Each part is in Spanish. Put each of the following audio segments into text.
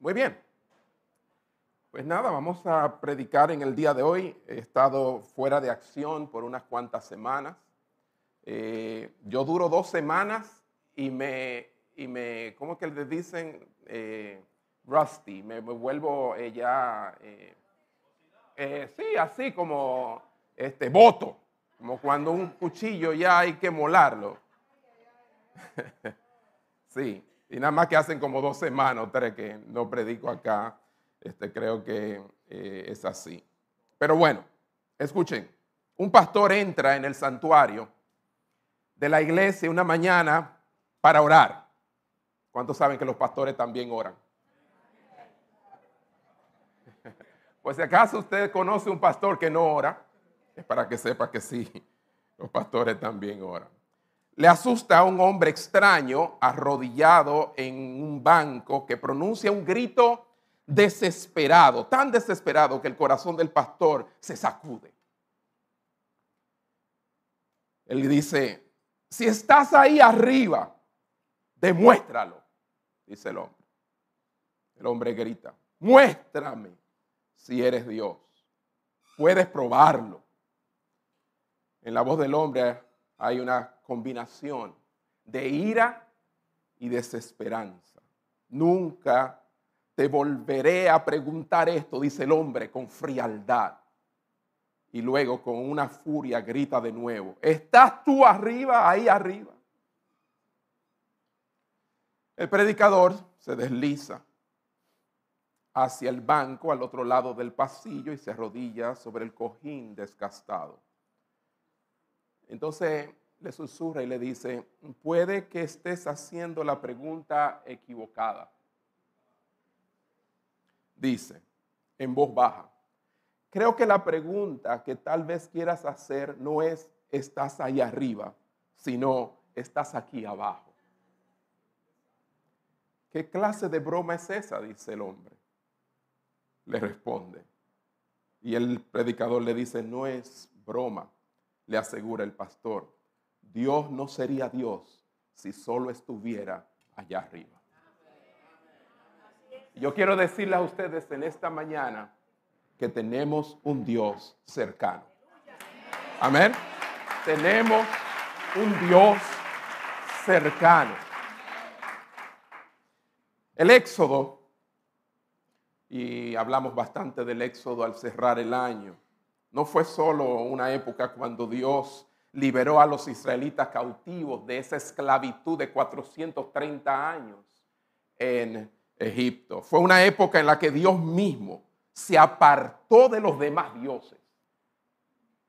Muy bien. Pues nada, vamos a predicar en el día de hoy. He estado fuera de acción por unas cuantas semanas. Eh, yo duro dos semanas y me, y me ¿cómo que le dicen? Eh, rusty, me, vuelvo eh, ya, sí, así como este, voto, como cuando un cuchillo ya hay que molarlo. sí, y nada más que hacen como dos semanas tres que no predico acá, este, creo que eh, es así. Pero bueno, escuchen, un pastor entra en el santuario de la iglesia una mañana para orar. ¿Cuántos saben que los pastores también oran? Pues si acaso usted conoce un pastor que no ora, es para que sepa que sí, los pastores también oran le asusta a un hombre extraño arrodillado en un banco que pronuncia un grito desesperado, tan desesperado que el corazón del pastor se sacude. Él dice, si estás ahí arriba, demuéstralo, dice el hombre. El hombre grita, muéstrame si eres Dios. Puedes probarlo. En la voz del hombre hay una combinación de ira y desesperanza. Nunca te volveré a preguntar esto, dice el hombre con frialdad. Y luego con una furia grita de nuevo, ¿estás tú arriba, ahí arriba? El predicador se desliza hacia el banco al otro lado del pasillo y se arrodilla sobre el cojín desgastado. Entonces le susurra y le dice, puede que estés haciendo la pregunta equivocada. Dice en voz baja, creo que la pregunta que tal vez quieras hacer no es, estás ahí arriba, sino, estás aquí abajo. ¿Qué clase de broma es esa? dice el hombre. Le responde. Y el predicador le dice, no es broma, le asegura el pastor Dios no sería Dios si solo estuviera allá arriba. Yo quiero decirles a ustedes en esta mañana que tenemos un Dios cercano. Amén. Tenemos un Dios cercano. El Éxodo, y hablamos bastante del Éxodo al cerrar el año, no fue solo una época cuando Dios liberó a los israelitas cautivos de esa esclavitud de 430 años en Egipto. Fue una época en la que Dios mismo se apartó de los demás dioses.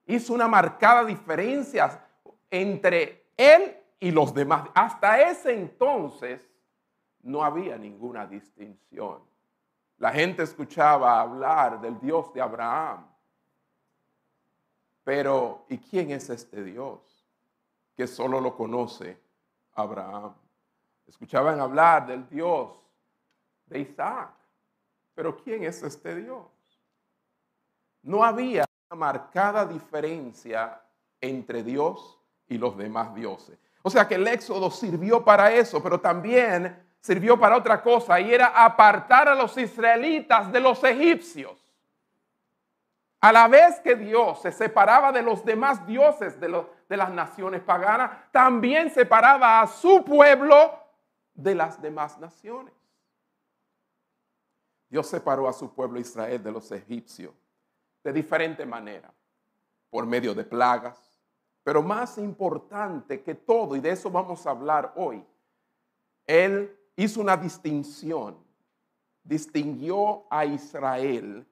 Hizo una marcada diferencia entre él y los demás. Hasta ese entonces no había ninguna distinción. La gente escuchaba hablar del Dios de Abraham, pero, ¿y quién es este Dios? Que solo lo conoce Abraham. Escuchaban hablar del Dios de Isaac. Pero ¿quién es este Dios? No había una marcada diferencia entre Dios y los demás dioses. O sea que el éxodo sirvió para eso, pero también sirvió para otra cosa y era apartar a los israelitas de los egipcios. A la vez que Dios se separaba de los demás dioses de, de, las naciones paganas, también separaba a su pueblo de las demás naciones. Dios separó a su pueblo Israel de los egipcios de diferente manera, por medio de plagas, pero más importante que todo, y de eso vamos a hablar hoy, Él hizo una distinción, distinguió a Israel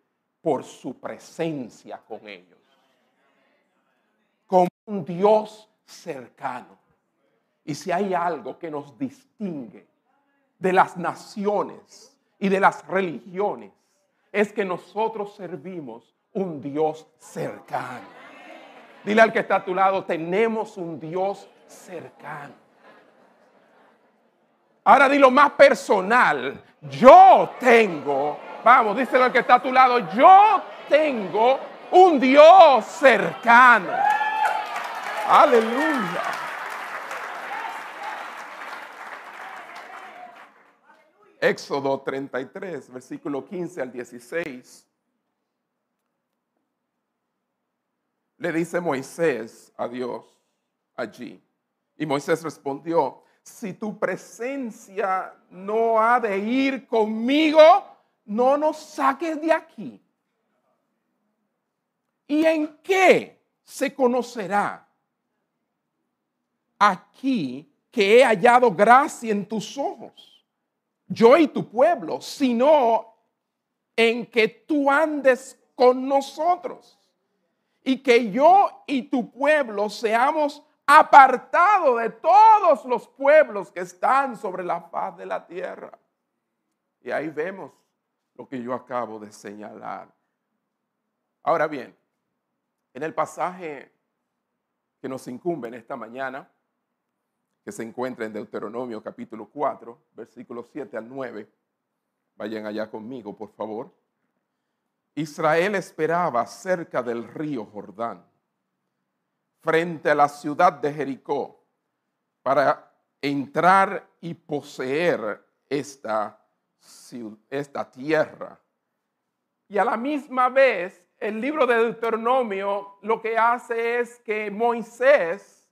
por su presencia con ellos. Como un Dios cercano. Y si hay algo que nos distingue de las naciones y de las religiones, es que nosotros servimos un Dios cercano. Dile al que está a tu lado, tenemos un Dios cercano. Ahora dilo más personal. Yo tengo Vamos, díselo al que está a tu lado. Yo tengo un Dios cercano. Aleluya. Éxodo 33, versículo 15 al 16. Le dice Moisés a Dios allí. Y Moisés respondió, si tu presencia no ha de ir conmigo, no nos saques de aquí. ¿Y en qué se conocerá aquí que he hallado gracia en tus ojos? Yo y tu pueblo, sino en que tú andes con nosotros y que yo y tu pueblo seamos apartados de todos los pueblos que están sobre la faz de la tierra. Y ahí vemos lo que yo acabo de señalar. Ahora bien, en el pasaje que nos incumbe en esta mañana, que se encuentra en Deuteronomio capítulo 4, versículos 7 al 9, vayan allá conmigo, por favor. Israel esperaba cerca del río Jordán, frente a la ciudad de Jericó, para entrar y poseer esta esta tierra. Y a la misma vez, el libro de Deuteronomio lo que hace es que Moisés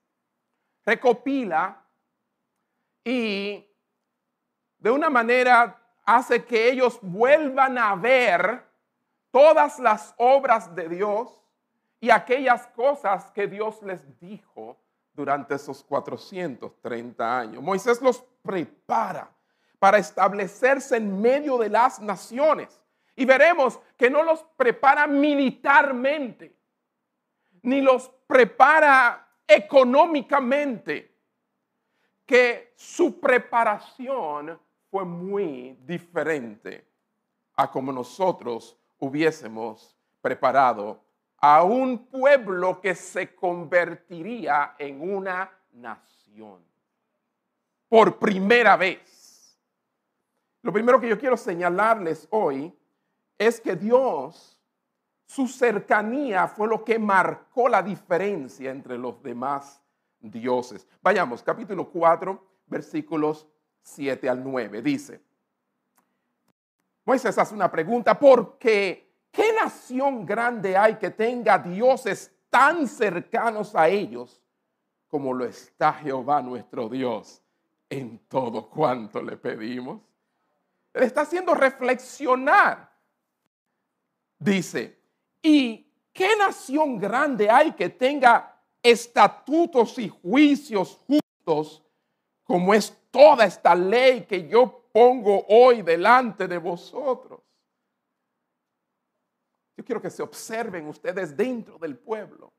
recopila y de una manera hace que ellos vuelvan a ver todas las obras de Dios y aquellas cosas que Dios les dijo durante esos 430 años. Moisés los prepara para establecerse en medio de las naciones. Y veremos que no los prepara militarmente, ni los prepara económicamente, que su preparación fue muy diferente a como nosotros hubiésemos preparado a un pueblo que se convertiría en una nación por primera vez. Lo primero que yo quiero señalarles hoy es que Dios, su cercanía fue lo que marcó la diferencia entre los demás dioses. Vayamos, capítulo 4, versículos 7 al 9. Dice, Moisés hace una pregunta, porque ¿qué nación grande hay que tenga dioses tan cercanos a ellos como lo está Jehová nuestro Dios en todo cuanto le pedimos? Él está haciendo reflexionar. Dice, ¿y qué nación grande hay que tenga estatutos y juicios justos como es toda esta ley que yo pongo hoy delante de vosotros? Yo quiero que se observen ustedes dentro del pueblo,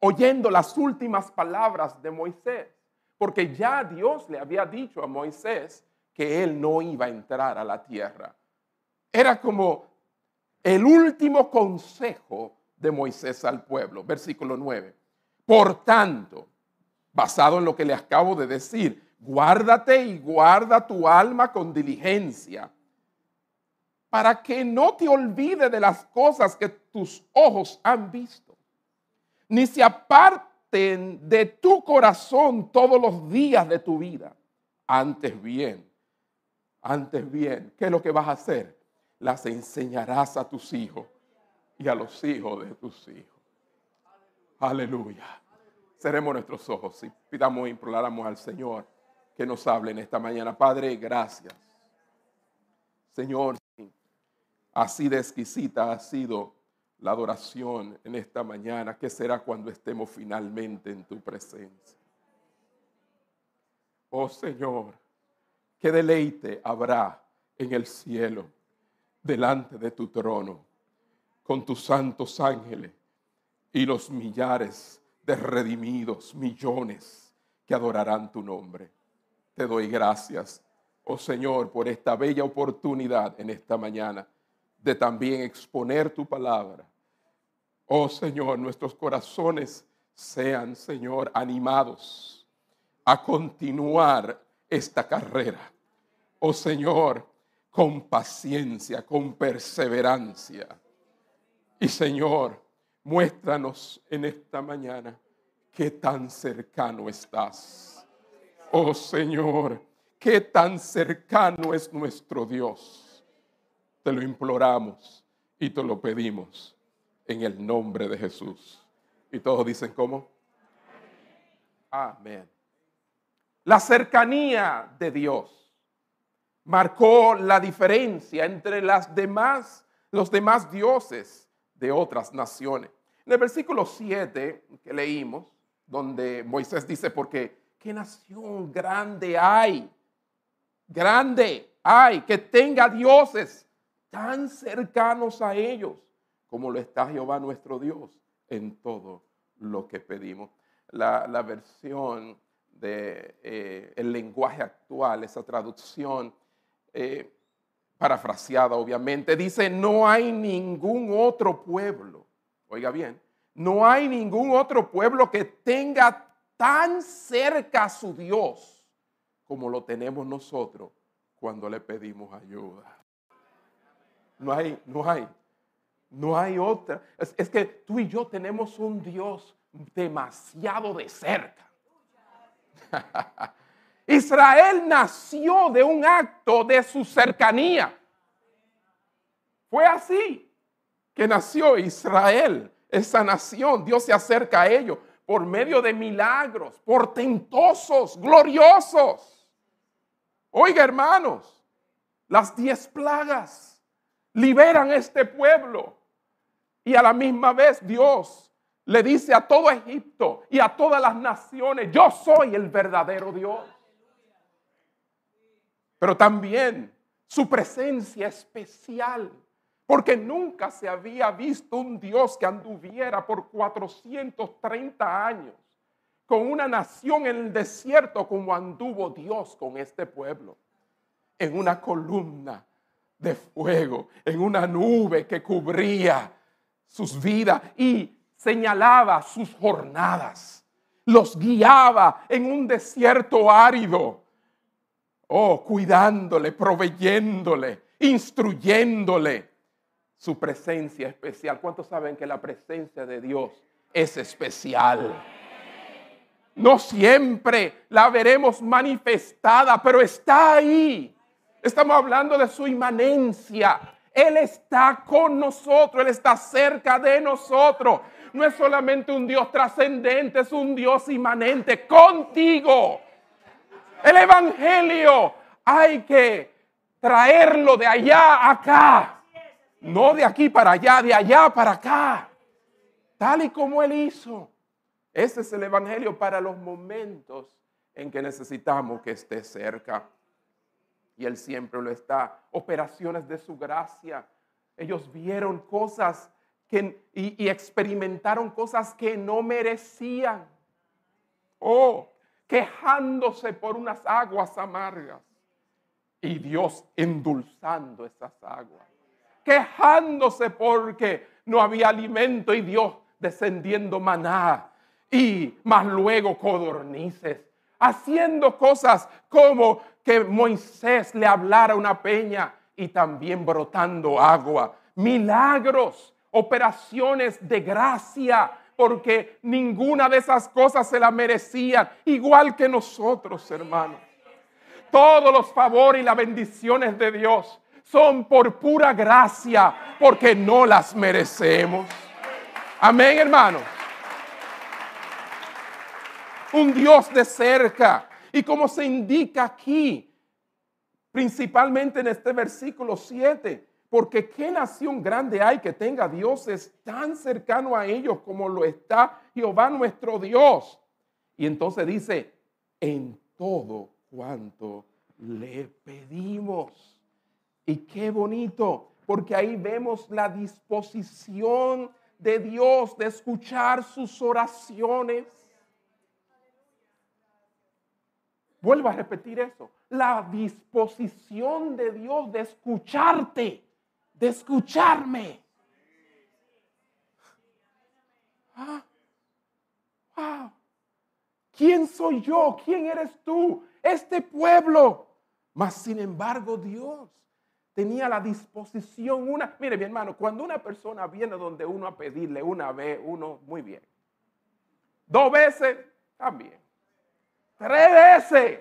oyendo las últimas palabras de Moisés, porque ya Dios le había dicho a Moisés que él no iba a entrar a la tierra. Era como el último consejo de Moisés al pueblo. Versículo 9. Por tanto, basado en lo que le acabo de decir, guárdate y guarda tu alma con diligencia, para que no te olvide de las cosas que tus ojos han visto, ni se aparten de tu corazón todos los días de tu vida. Antes bien, antes bien, ¿qué es lo que vas a hacer? Las enseñarás a tus hijos y a los hijos de tus hijos. Aleluya. Cerremos nuestros ojos y pidamos y imploramos al Señor que nos hable en esta mañana. Padre, gracias. Señor, así de exquisita ha sido la adoración en esta mañana. ¿Qué será cuando estemos finalmente en tu presencia? Oh Señor, qué deleite habrá en el cielo delante de tu trono con tus santos ángeles y los millares de redimidos, millones que adorarán tu nombre. Te doy gracias, oh Señor, por esta bella oportunidad en esta mañana de también exponer tu palabra. Oh Señor, nuestros corazones sean, Señor, animados a continuar esta carrera oh Señor, con paciencia, con perseverancia. Y Señor, muéstranos en esta mañana qué tan cercano estás. Oh Señor, qué tan cercano es nuestro Dios. Te lo imploramos y te lo pedimos en el nombre de Jesús. Y todos dicen, ¿cómo? Amén. La cercanía de Dios marcó la diferencia entre las demás, los demás dioses de otras naciones. En el versículo 7 que leímos, donde Moisés dice, porque qué nación grande hay, grande hay, que tenga dioses tan cercanos a ellos como lo está Jehová nuestro Dios en todo lo que pedimos. La, versión del de, eh, lenguaje actual, esa traducción eh, parafraseada obviamente, dice, no hay ningún otro pueblo, oiga bien, no hay ningún otro pueblo que tenga tan cerca a su Dios como lo tenemos nosotros cuando le pedimos ayuda. No hay, no hay, no hay otra. Es, es que tú y yo tenemos un Dios demasiado de cerca. Israel nació de un acto de su cercanía. Fue así que nació Israel, esa nación. Dios se acerca a ellos por medio de milagros, portentosos, gloriosos. Oiga, hermanos, las diez plagas liberan este pueblo. Y a la misma vez Dios le dice a todo Egipto y a todas las naciones, yo soy el verdadero Dios. Pero también su presencia especial porque nunca se había visto un Dios que anduviera por 430 años con una nación en el desierto como anduvo Dios con este pueblo. En una columna de fuego, en una nube que cubría sus vidas y señalaba sus jornadas. Los guiaba en un desierto árido. Oh, cuidándole, proveyéndole, instruyéndole su presencia especial. ¿Cuántos saben que la presencia de Dios es especial? No siempre la veremos manifestada, pero está ahí. Estamos hablando de su inmanencia. Él está con nosotros, Él está cerca de nosotros. No es solamente un Dios trascendente, es un Dios inmanente contigo. El Evangelio hay que traerlo de allá a acá. No de aquí para allá, de allá para acá. Tal y como Él hizo. Ese es el Evangelio para los momentos en que necesitamos que esté cerca. Y Él siempre lo está. Operaciones de su gracia. Ellos vieron cosas que, y, y experimentaron cosas que no merecían. Oh, quejándose por unas aguas amargas. Y Dios endulzando esas aguas quejándose porque no había alimento y Dios descendiendo maná y más luego codornices, haciendo cosas como que Moisés le hablara una peña y también brotando agua, milagros, operaciones de gracia, porque ninguna de esas cosas se la merecían, igual que nosotros, hermanos. Todos los favores y las bendiciones de Dios son por pura gracia, porque no las merecemos. Amén, hermano. Un Dios de cerca. Y como se indica aquí, principalmente en este versículo 7, porque qué nación grande hay que tenga dioses tan cercano a ellos como lo está Jehová nuestro Dios. Y entonces dice, en todo cuanto le pedimos. Y qué bonito, porque ahí vemos la disposición de Dios de escuchar sus oraciones. Vuelvo a repetir eso. La disposición de Dios de escucharte, de escucharme. Ah, wow. ¿Quién soy yo? ¿Quién eres tú? Este pueblo. Mas sin embargo, Dios tenía la disposición, una, mire mi hermano, cuando una persona viene donde uno a pedirle una vez, uno, muy bien. Dos veces, también. Tres veces,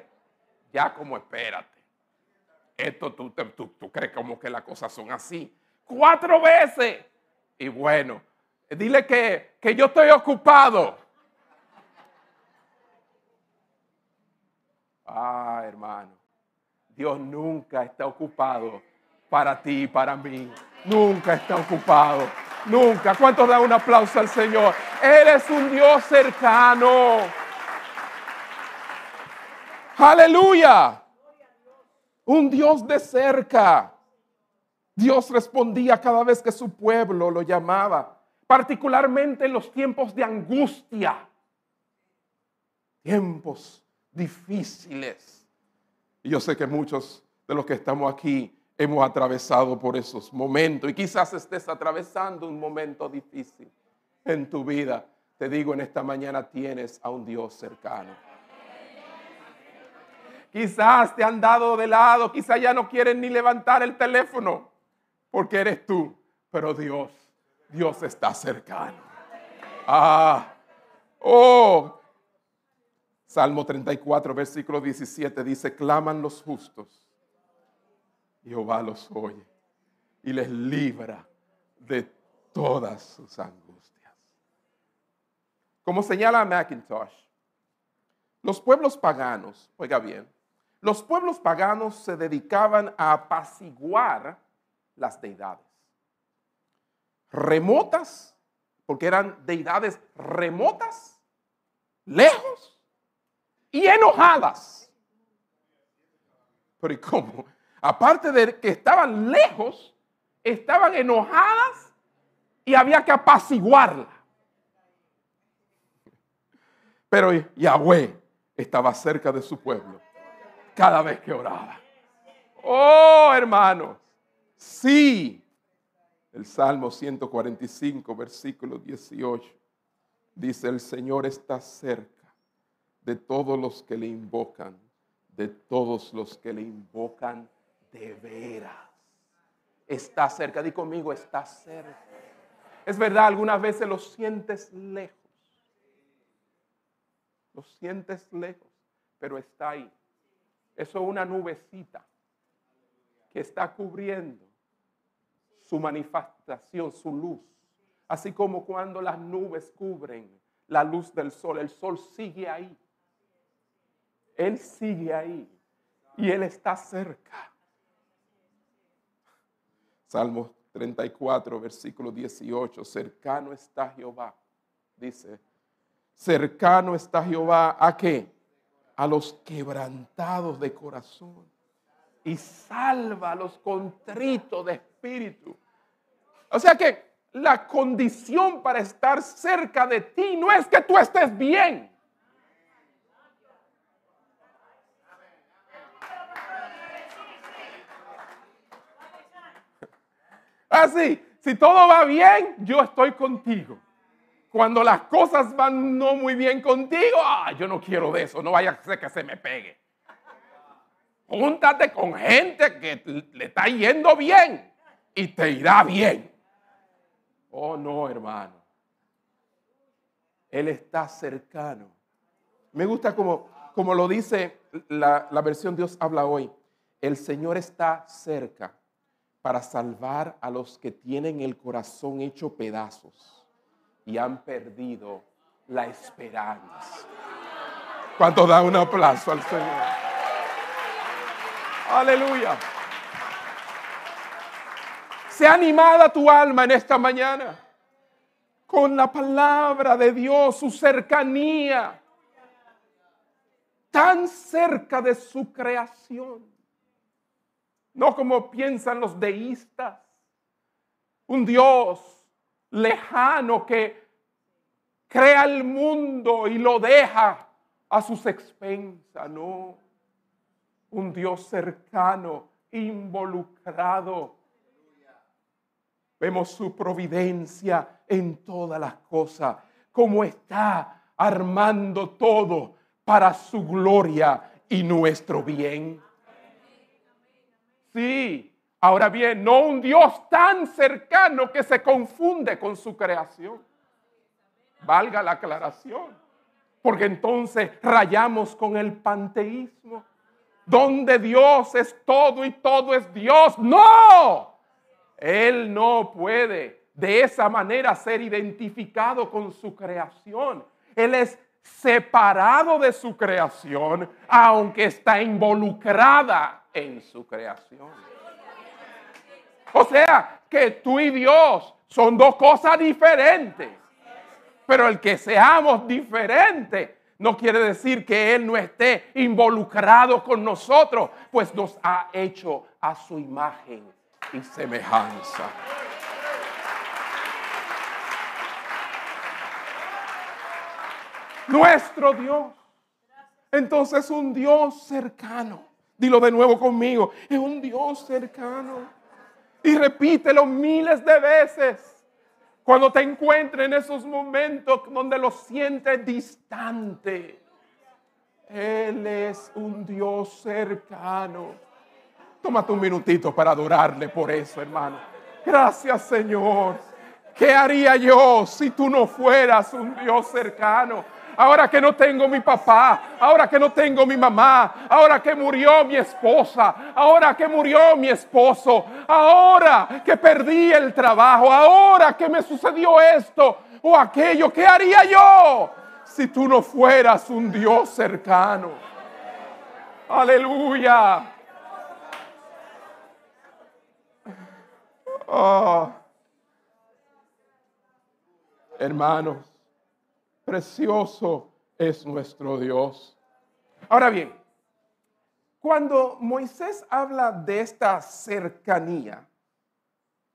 Ya como espérate. Esto tú, tú, tú crees como que las cosas son así. Cuatro veces. Y bueno, dile que, que yo estoy ocupado. Ah, hermano, Dios nunca está ocupado para ti y para mí. Nunca está ocupado. Nunca. ¿Cuántos da un aplauso al Señor? Él es un Dios cercano. Aleluya. Un Dios de cerca. Dios respondía cada vez que su pueblo lo llamaba, particularmente en los tiempos de angustia, tiempos difíciles. Y yo sé que muchos de los que estamos aquí hemos atravesado por esos momentos y quizás estés atravesando un momento difícil en tu vida. Te digo, en esta mañana tienes a un Dios cercano. Quizás te han dado de lado, quizás ya no quieren ni levantar el teléfono porque eres tú, pero Dios, Dios está cercano. Ah, oh. Salmo 34, versículo 17 dice, claman los justos. Jehová los oye y les libra de todas sus angustias. Como señala McIntosh, los pueblos paganos, oiga bien, los pueblos paganos se dedicaban a apaciguar las deidades. Remotas, porque eran deidades remotas, lejos y enojadas. Pero ¿y cómo? Aparte de que estaban lejos, estaban enojadas y había que apaciguarla. Pero Yahweh estaba cerca de su pueblo cada vez que oraba. Oh, hermanos, Sí. El Salmo 145, versículo 18, dice, el Señor está cerca de todos los que le invocan, de todos los que le invocan de veras. Está cerca, di conmigo, está cerca. Es verdad, algunas veces lo sientes lejos. Lo sientes lejos, pero está ahí. Eso es una nubecita que está cubriendo su manifestación, su luz. Así como cuando las nubes cubren la luz del sol, el sol sigue ahí. Él sigue ahí y Él está cerca. Salmo 34, versículo 18, cercano está Jehová, dice, cercano está Jehová a qué? A los quebrantados de corazón y salva a los contritos de espíritu. O sea que la condición para estar cerca de ti no es que tú estés bien. Así, si todo va bien, yo estoy contigo. Cuando las cosas van no muy bien contigo, ah, yo no quiero de eso, no vaya a ser que se me pegue. Júntate con gente que le está yendo bien y te irá bien. Oh, no, hermano. Él está cercano. Me gusta como, como lo dice la, la versión Dios habla hoy. El Señor está cerca para salvar a los que tienen el corazón hecho pedazos y han perdido la esperanza. ¿Cuánto da un aplauso al Señor? Aleluya. Sea animada tu alma en esta mañana con la palabra de Dios, su cercanía, tan cerca de su creación. No como piensan los deístas, un Dios lejano que crea el mundo y lo deja a sus expensas, no. Un Dios cercano, involucrado Vemos su providencia en todas las cosas, como está armando todo para su gloria y nuestro bien. Sí, ahora bien, no un Dios tan cercano que se confunde con su creación. Valga la aclaración, porque entonces rayamos con el panteísmo. donde Dios es todo y todo es Dios. No, Él no puede de esa manera ser identificado con su creación. Él es separado de su creación, aunque está involucrada en su creación. O sea, que tú y Dios son dos cosas diferentes. Pero el que seamos diferentes no quiere decir que Él no esté involucrado con nosotros, pues nos ha hecho a su imagen y semejanza. Nuestro Dios. Entonces un Dios cercano. Dilo de nuevo conmigo. Es un Dios cercano. Y repítelo miles de veces. Cuando te encuentres en esos momentos donde lo sientes distante. Él es un Dios cercano. Tómate un minutito para adorarle por eso, hermano. Gracias, Señor. ¿Qué haría yo si tú no fueras un Dios cercano? Ahora que no tengo mi papá, ahora que no tengo mi mamá, ahora que murió mi esposa, ahora que murió mi esposo, ahora que perdí el trabajo, ahora que me sucedió esto o aquello, ¿qué haría yo si tú no fueras un Dios cercano? Aleluya. Oh. Hermanos, Precioso es nuestro Dios. Ahora bien, cuando Moisés habla de esta cercanía,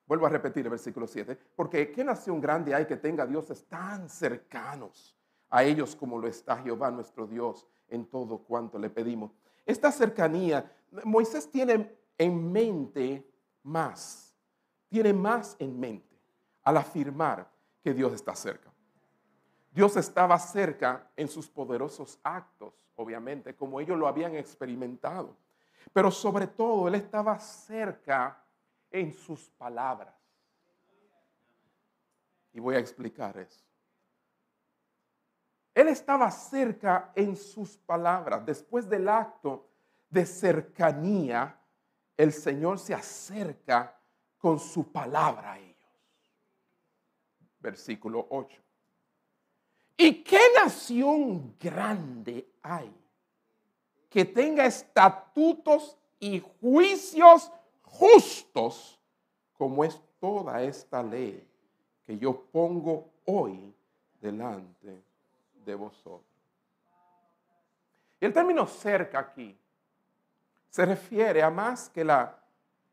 vuelvo a repetir el versículo 7, porque ¿qué nación grande hay que tenga dioses tan cercanos a ellos como lo está Jehová nuestro Dios en todo cuanto le pedimos? Esta cercanía, Moisés tiene en mente más, tiene más en mente al afirmar que Dios está cerca. Dios estaba cerca en sus poderosos actos, obviamente, como ellos lo habían experimentado. Pero sobre todo, Él estaba cerca en sus palabras. Y voy a explicar eso. Él estaba cerca en sus palabras. Después del acto de cercanía, el Señor se acerca con su palabra a ellos. Versículo 8. ¿Y qué nación grande hay que tenga estatutos y juicios justos como es toda esta ley que yo pongo hoy delante de vosotros? El término cerca aquí se refiere a más que la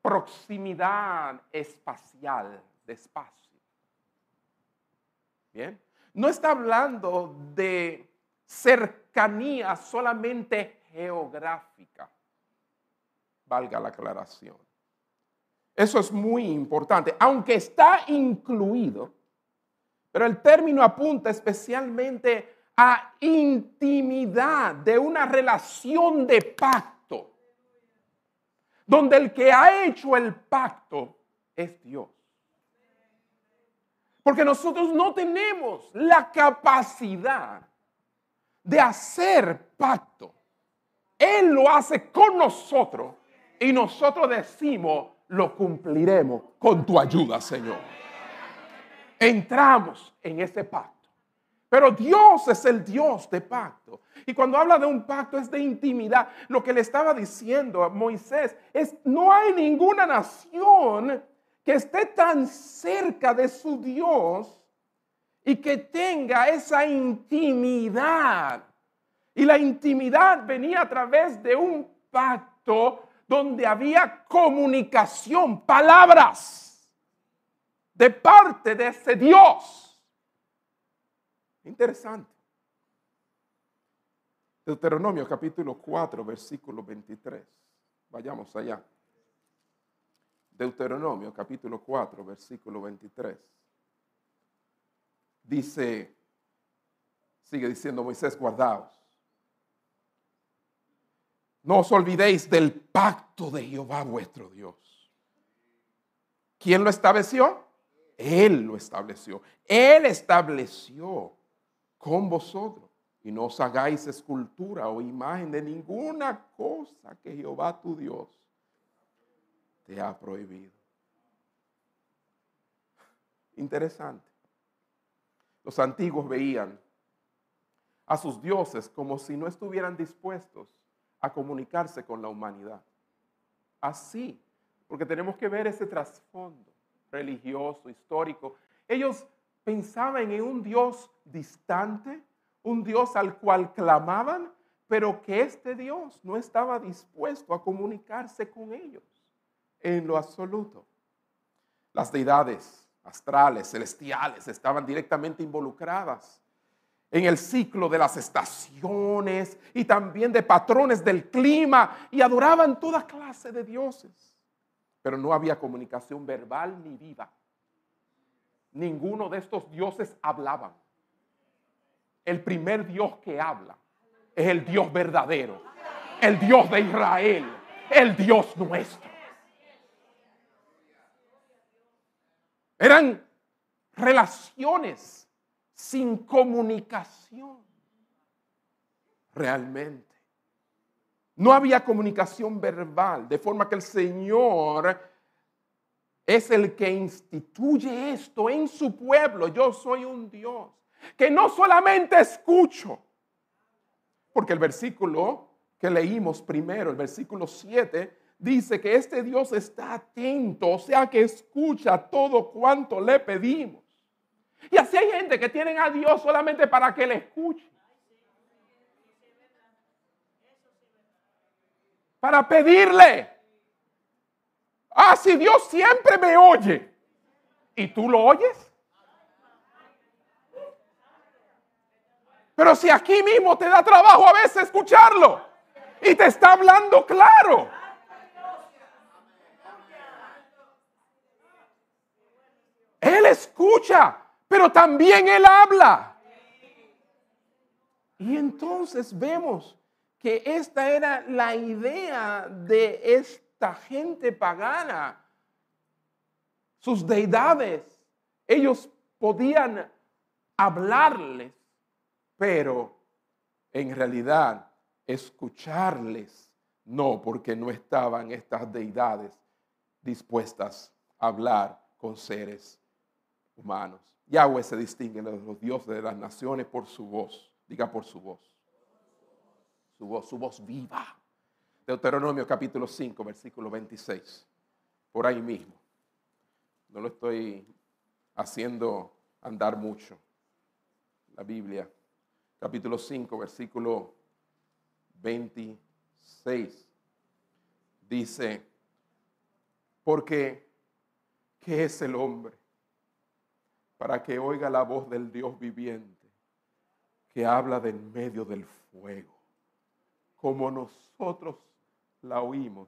proximidad espacial de espacio. Bien no está hablando de cercanía solamente geográfica, valga la aclaración. Eso es muy importante, aunque está incluido, pero el término apunta especialmente a intimidad de una relación de pacto, donde el que ha hecho el pacto es Dios. Porque nosotros no tenemos la capacidad de hacer pacto. Él lo hace con nosotros y nosotros decimos, lo cumpliremos con tu ayuda, Señor. Entramos en ese pacto. Pero Dios es el Dios de pacto. Y cuando habla de un pacto es de intimidad. Lo que le estaba diciendo a Moisés es, no hay ninguna nación que esté tan cerca de su Dios y que tenga esa intimidad. Y la intimidad venía a través de un pacto donde había comunicación, palabras de parte de ese Dios. Interesante. Deuteronomio capítulo 4, versículo 23. Vayamos allá. Deuteronomio capítulo 4, versículo 23. Dice, sigue diciendo Moisés, guardaos. No os olvidéis del pacto de Jehová vuestro Dios. ¿Quién lo estableció? Él lo estableció. Él estableció con vosotros y no os hagáis escultura o imagen de ninguna cosa que Jehová tu Dios te ha prohibido. Interesante. Los antiguos veían a sus dioses como si no estuvieran dispuestos a comunicarse con la humanidad. Así, porque tenemos que ver ese trasfondo religioso, histórico. Ellos pensaban en un Dios distante, un Dios al cual clamaban, pero que este Dios no estaba dispuesto a comunicarse con ellos en lo absoluto. Las deidades astrales, celestiales, estaban directamente involucradas en el ciclo de las estaciones y también de patrones del clima y adoraban toda clase de dioses. Pero no había comunicación verbal ni viva. Ninguno de estos dioses hablaban. El primer Dios que habla es el Dios verdadero, el Dios de Israel, el Dios nuestro. Eran relaciones sin comunicación. Realmente. No había comunicación verbal, de forma que el Señor es el que instituye esto en su pueblo. Yo soy un Dios que no solamente escucho, porque el versículo que leímos primero, el versículo 7, dice que este Dios está atento, o sea que escucha todo cuanto le pedimos. Y así hay gente que tienen a Dios solamente para que le escuche. Para pedirle. Ah, si Dios siempre me oye. ¿Y tú lo oyes? Pero si aquí mismo te da trabajo a veces escucharlo. Y te está hablando claro. Él escucha, pero también Él habla. Y entonces vemos que esta era la idea de esta gente pagana. Sus deidades, ellos podían hablarles, pero en realidad escucharles no, porque no estaban estas deidades dispuestas a hablar con seres humanos. Yahweh se distingue de los dioses de las naciones por su voz. Diga por su voz. Su voz, su voz viva. Deuteronomio capítulo 5, versículo 26. Por ahí mismo. No lo estoy haciendo andar mucho. La Biblia, capítulo 5, versículo 26. Dice, porque, ¿qué es el hombre? Para que oiga la voz del Dios viviente que habla del medio del fuego, como nosotros la oímos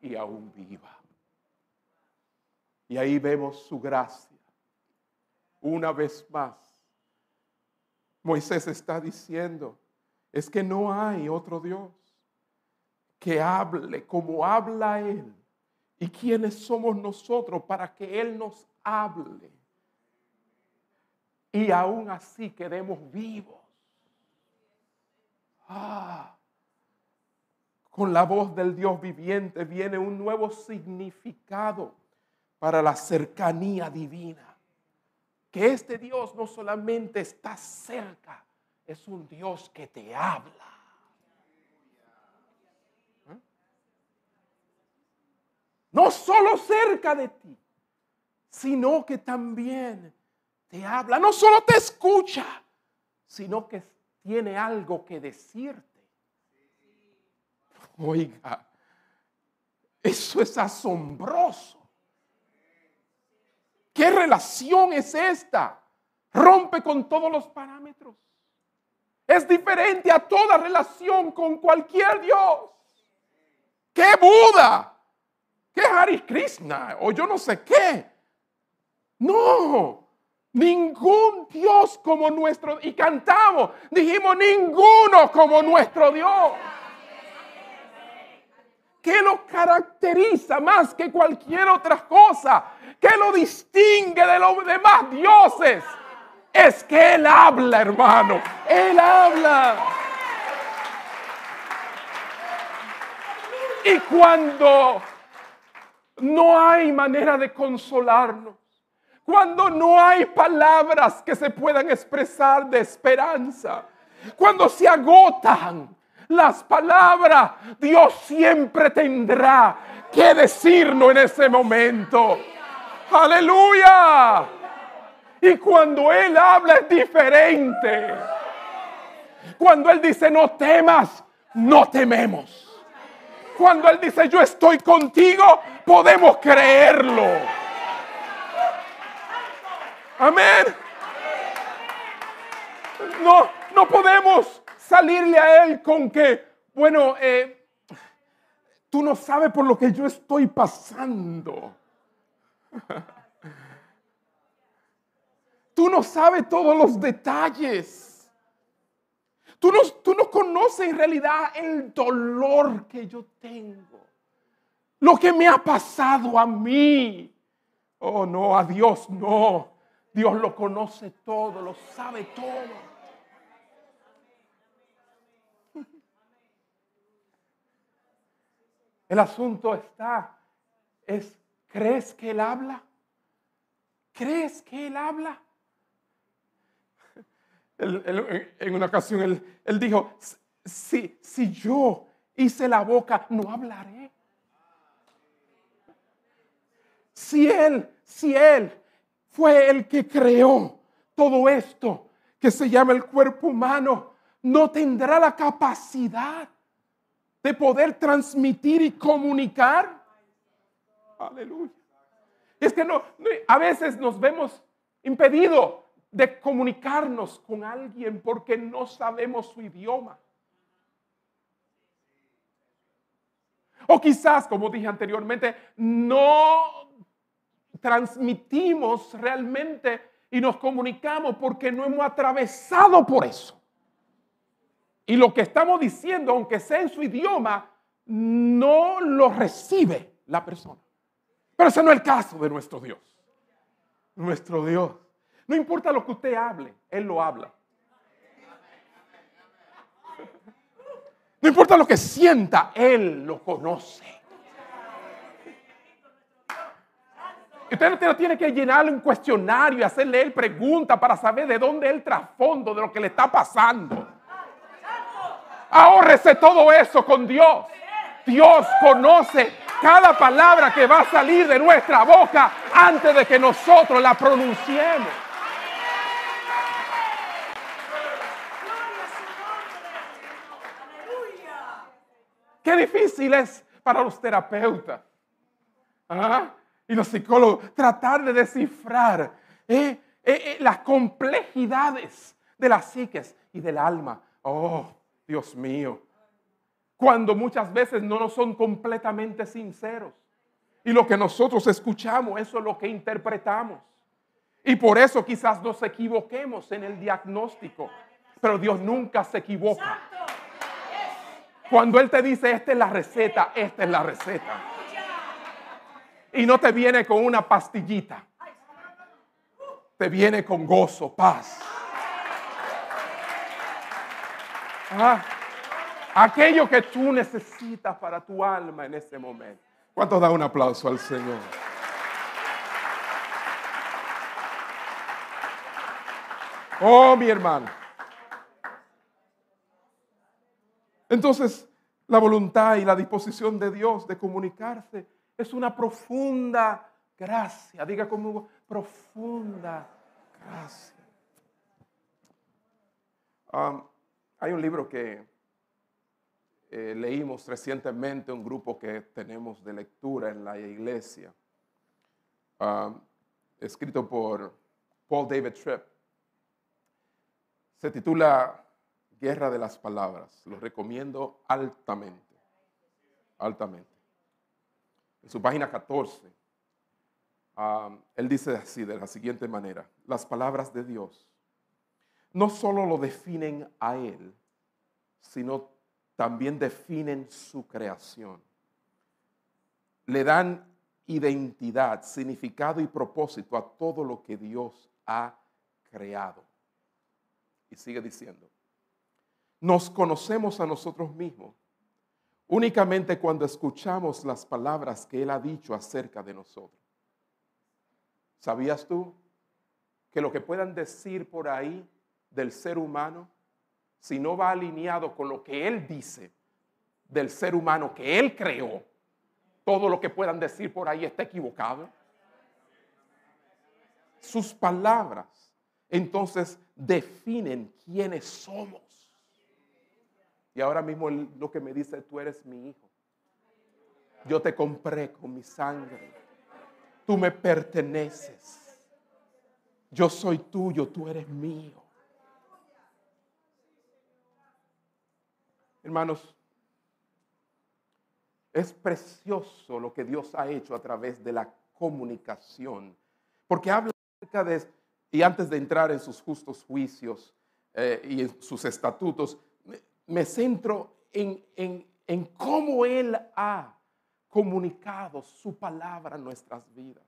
y aún viva. Y ahí vemos su gracia. Una vez más, Moisés está diciendo, es que no hay otro Dios que hable como habla Él. ¿Y quiénes somos nosotros para que Él nos hable? Y aún así quedemos vivos. Ah, con la voz del Dios viviente viene un nuevo significado para la cercanía divina. Que este Dios no solamente está cerca, es un Dios que te habla. ¿Eh? No solo cerca de ti, sino que también te habla, no solo te escucha, sino que tiene algo que decirte. Oiga, eso es asombroso. ¿Qué relación es esta? Rompe con todos los parámetros. Es diferente a toda relación con cualquier Dios. ¿Qué Buda? ¿Qué Hare Krishna? O yo no sé qué. No, Ningún Dios como nuestro. Y cantamos, dijimos, ninguno como nuestro Dios. ¿Qué lo caracteriza más que cualquier otra cosa? ¿Qué lo distingue de los demás dioses? Es que Él habla, hermano. Él habla. Y cuando no hay manera de consolarnos, cuando no hay palabras que se puedan expresar de esperanza, cuando se agotan las palabras, Dios siempre tendrá que decirnos en ese momento. Aleluya. Y cuando Él habla es diferente. Cuando Él dice no temas, no tememos. Cuando Él dice yo estoy contigo, podemos creerlo. Amén. No, no podemos salirle a Él con que, bueno, eh, tú no sabes por lo que yo estoy pasando. Tú no sabes todos los detalles. Tú no, tú no conoces en realidad el dolor que yo tengo. Lo que me ha pasado a mí. Oh, no, a Dios no. Dios lo conoce todo, lo sabe todo. El asunto está, es, ¿crees que Él habla? ¿Crees que Él habla? en una ocasión él, dijo, si, si yo hice la boca, no hablaré. Si Él, si Él fue el que creó todo esto que se llama el cuerpo humano, no tendrá la capacidad de poder transmitir y comunicar. Aleluya. Es que no, a veces nos vemos impedidos de comunicarnos con alguien porque no sabemos su idioma. O quizás, como dije anteriormente, no transmitimos realmente y nos comunicamos porque no hemos atravesado por eso. Y lo que estamos diciendo, aunque sea en su idioma, no lo recibe la persona. Pero ese no es el caso de nuestro Dios. Nuestro Dios no importa lo que usted hable, Él lo habla. No importa lo que sienta, Él lo conoce. Usted no tiene que llenarle un cuestionario y hacerle él preguntas para saber de dónde es el trasfondo de lo que le está pasando. Ahórrese todo eso con Dios. Dios conoce cada palabra que va a salir de nuestra boca antes de que nosotros la pronunciemos. Qué difícil es para los terapeutas ¿ah? Y los psicólogos tratar de descifrar eh, eh, eh, las complejidades de las psiques y del alma. Oh, Dios mío. Cuando muchas veces no nos son completamente sinceros. Y lo que nosotros escuchamos, eso es lo que interpretamos. Y por eso quizás nos equivoquemos en el diagnóstico. Pero Dios nunca se equivoca. Cuando Él te dice, esta es la receta, esta es la receta. Y no te viene con una pastillita. Te viene con gozo, paz. Ah, aquello que tú necesitas para tu alma en ese momento. ¿Cuántos da un aplauso al Señor? Oh, mi hermano. Entonces, la voluntad y la disposición de Dios de comunicarse es una profunda gracia. Diga conmigo, profunda gracia. Um, hay un libro que eh, leímos recientemente, un grupo que tenemos de lectura en la iglesia, um, escrito por Paul David Tripp. Se titula Guerra de las Palabras. Lo recomiendo altamente, altamente. En su página 14, um, él dice así, de la siguiente manera, las palabras de Dios no solo lo definen a Él, sino también definen su creación. Le dan identidad, significado y propósito a todo lo que Dios ha creado. Y sigue diciendo, nos conocemos a nosotros mismos únicamente cuando escuchamos las palabras que Él ha dicho acerca de nosotros. ¿Sabías tú que lo que puedan decir por ahí del ser humano, si no va alineado con lo que Él dice del ser humano que Él creó, todo lo que puedan decir por ahí está equivocado? Sus palabras entonces definen quiénes somos. Y ahora mismo lo que me dice, tú eres mi hijo. Yo te compré con mi sangre. Tú me perteneces. Yo soy tuyo, tú eres mío. Hermanos, es precioso lo que Dios ha hecho a través de la comunicación. Porque habla acerca de, y antes de entrar en sus justos juicios eh, y en sus estatutos, me centro en, cómo Él ha comunicado su palabra a nuestras vidas.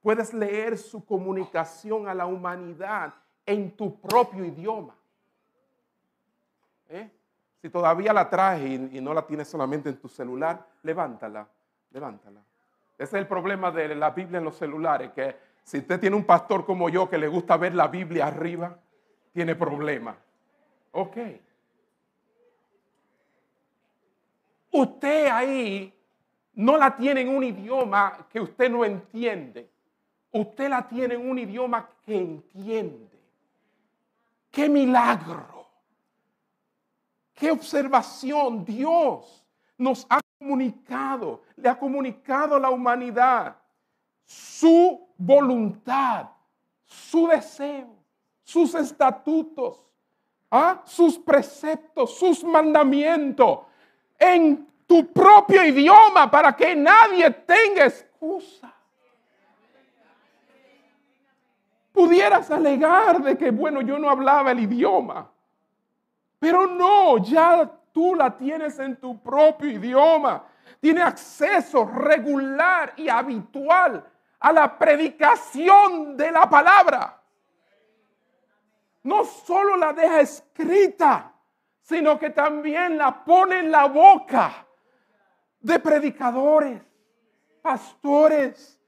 Puedes leer su comunicación a la humanidad en tu propio idioma. ¿Eh? Si todavía la traes y, no la tienes solamente en tu celular, levántala, levántala. Ese es el problema de la Biblia en los celulares, que si usted tiene un pastor como yo que le gusta ver la Biblia arriba, tiene problema. Ok. Usted ahí no la tiene en un idioma que usted no entiende. Usted la tiene en un idioma que entiende. ¡Qué milagro! ¡Qué observación! Dios nos ha comunicado, le ha comunicado a la humanidad su voluntad, su deseo, sus estatutos, ¿ah? sus preceptos, sus mandamientos en tu propio idioma para que nadie tenga excusa. Pudieras alegar de que, bueno, yo no hablaba el idioma, pero no, ya tú la tienes en tu propio idioma. Tiene acceso regular y habitual a la predicación de la palabra. No solo la deja escrita, sino que también la pone en la boca de predicadores, pastores.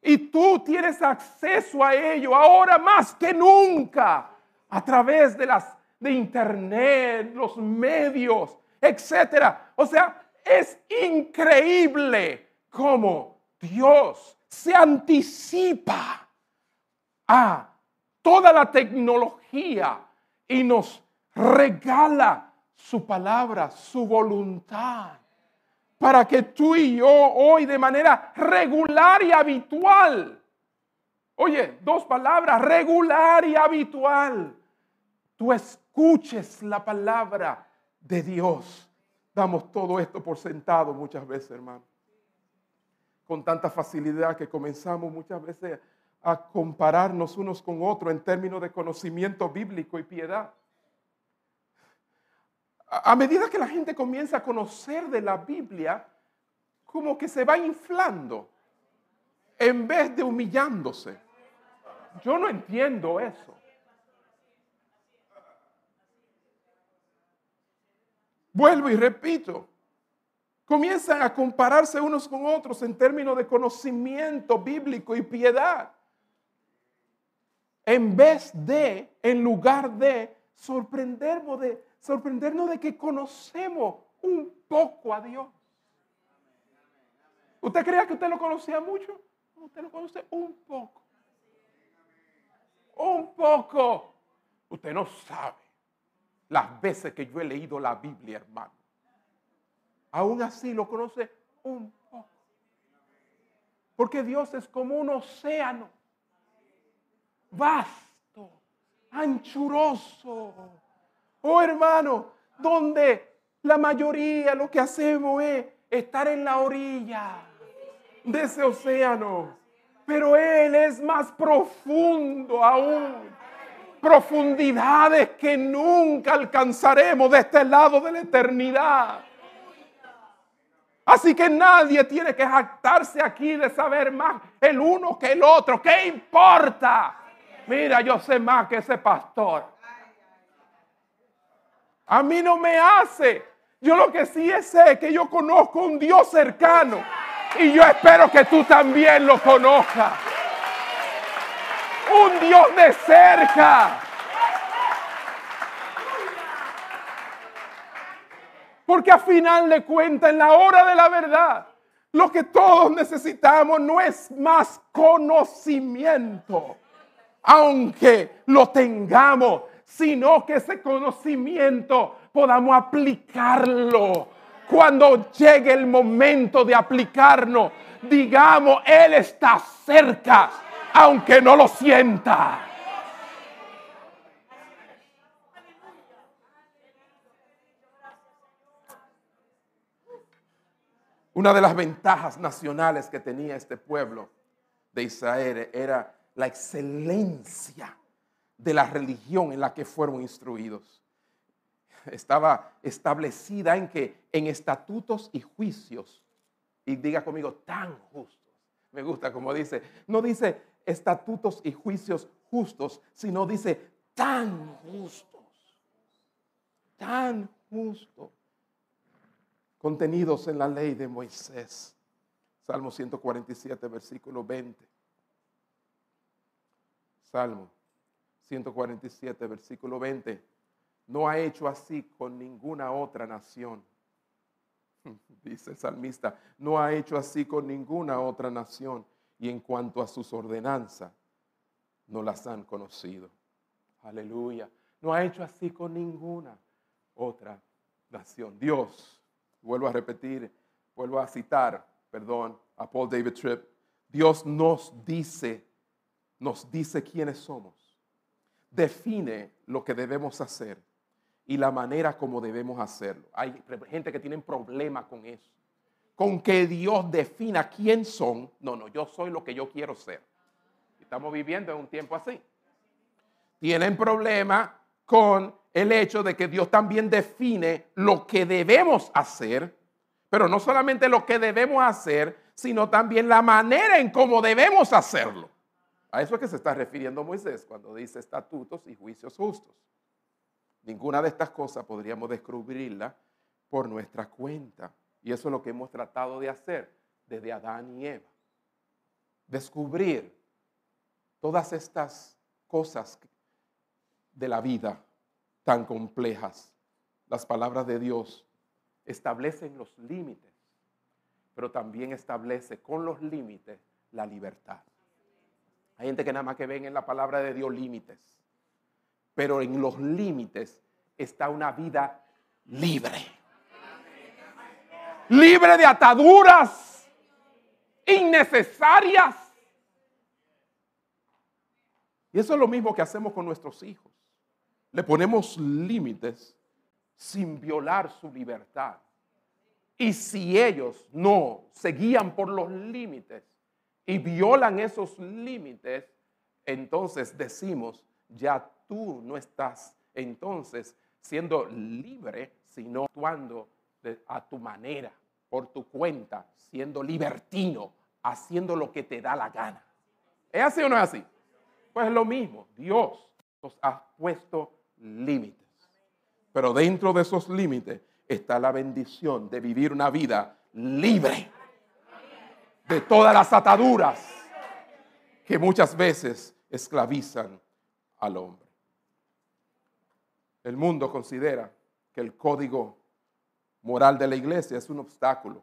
Y tú tienes acceso a ello ahora más que nunca a través de las de internet, los medios, etcétera. O sea, es increíble cómo Dios se anticipa a toda la tecnología y nos regala su palabra, su voluntad, para que tú y yo hoy de manera regular y habitual, oye, dos palabras, regular y habitual, tú escuches la palabra de Dios. Damos todo esto por sentado muchas veces, hermano. Con tanta facilidad que comenzamos muchas veces a compararnos unos con otros en términos de conocimiento bíblico y piedad a medida que la gente comienza a conocer de la Biblia, como que se va inflando en vez de humillándose. Yo no entiendo eso. Vuelvo y repito, comienzan a compararse unos con otros en términos de conocimiento bíblico y piedad. En vez de, en lugar de sorprendernos de, sorprendernos de que conocemos un poco a Dios. ¿Usted creía que usted lo conocía mucho? Usted lo conoce un poco. Un poco. Usted no sabe las veces que yo he leído la Biblia, hermano. Aún así lo conoce un poco. Porque Dios es como un océano vasto, anchuroso Oh hermano, donde la mayoría lo que hacemos es estar en la orilla de ese océano. Pero Él es más profundo aún. Profundidades que nunca alcanzaremos de este lado de la eternidad. Así que nadie tiene que jactarse aquí de saber más el uno que el otro. ¿Qué importa? Mira, yo sé más que ese pastor. A mí no me hace. Yo lo que sí es sé que yo conozco un Dios cercano. Y yo espero que tú también lo conozcas. Un Dios de cerca. Porque a final de cuentas, en la hora de la verdad, lo que todos necesitamos no es más conocimiento, aunque lo tengamos, sino que ese conocimiento podamos aplicarlo. Cuando llegue el momento de aplicarnos, digamos, Él está cerca, aunque no lo sienta. Una de las ventajas nacionales que tenía este pueblo de Israel era la excelencia de la religión en la que fueron instruidos. Estaba establecida en que en estatutos y juicios, y diga conmigo, tan justos. Me gusta como dice, no dice estatutos y juicios justos, sino dice tan justos, tan justos contenidos en la ley de Moisés. Salmo 147, versículo 20. Salmo 147, versículo 20. No ha hecho así con ninguna otra nación. Dice el salmista, no ha hecho así con ninguna otra nación. Y en cuanto a sus ordenanzas, no las han conocido. Aleluya. No ha hecho así con ninguna otra nación. Dios vuelvo a repetir, vuelvo a citar, perdón, a Paul David Tripp, Dios nos dice, nos dice quiénes somos, define lo que debemos hacer y la manera como debemos hacerlo. Hay gente que tiene problema con eso, con que Dios defina quién son. No, no, yo soy lo que yo quiero ser. Estamos viviendo en un tiempo así. Tienen problema con el hecho de que Dios también define lo que debemos hacer, pero no solamente lo que debemos hacer, sino también la manera en cómo debemos hacerlo. A eso es que se está refiriendo Moisés cuando dice estatutos y juicios justos. Ninguna de estas cosas podríamos descubrirla por nuestra cuenta. Y eso es lo que hemos tratado de hacer desde Adán y Eva. Descubrir todas estas cosas de la vida tan complejas. Las palabras de Dios establecen los límites, pero también establece con los límites la libertad. Hay gente que nada más que ven en la palabra de Dios límites, pero en los límites está una vida libre. Libre de ataduras innecesarias. Y eso es lo mismo que hacemos con nuestros hijos le ponemos límites sin violar su libertad. Y si ellos no se guían por los límites y violan esos límites, entonces decimos, ya tú no estás entonces siendo libre, sino actuando a tu manera, por tu cuenta, siendo libertino, haciendo lo que te da la gana. ¿Es así o no es así? Pues es lo mismo, Dios nos ha puesto límites. Pero dentro de esos límites está la bendición de vivir una vida libre de todas las ataduras que muchas veces esclavizan al hombre. El mundo considera que el código moral de la iglesia es un obstáculo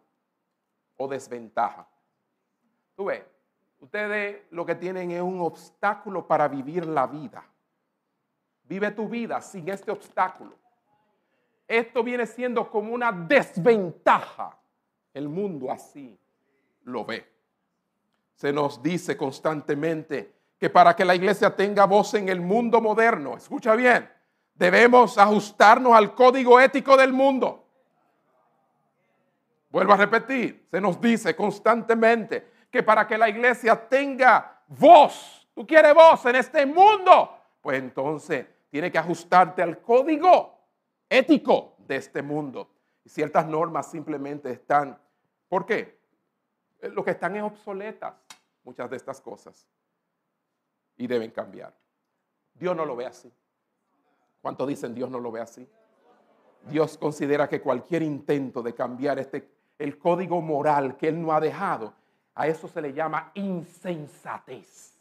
o desventaja. Tú ves, ustedes lo que tienen es un obstáculo para vivir la vida. Vive tu vida sin este obstáculo. Esto viene siendo como una desventaja. El mundo así lo ve. Se nos dice constantemente que para que la iglesia tenga voz en el mundo moderno, escucha bien, debemos ajustarnos al código ético del mundo. Vuelvo a repetir, se nos dice constantemente que para que la iglesia tenga voz, tú quieres voz en este mundo, pues entonces tiene que ajustarte al código ético de este mundo. Y ciertas normas simplemente están, ¿por qué? Lo que están es obsoletas, muchas de estas cosas, y deben cambiar. Dios no lo ve así. ¿Cuántos dicen Dios no lo ve así? Dios considera que cualquier intento de cambiar este, el código moral que Él no ha dejado, a eso se le llama insensatez.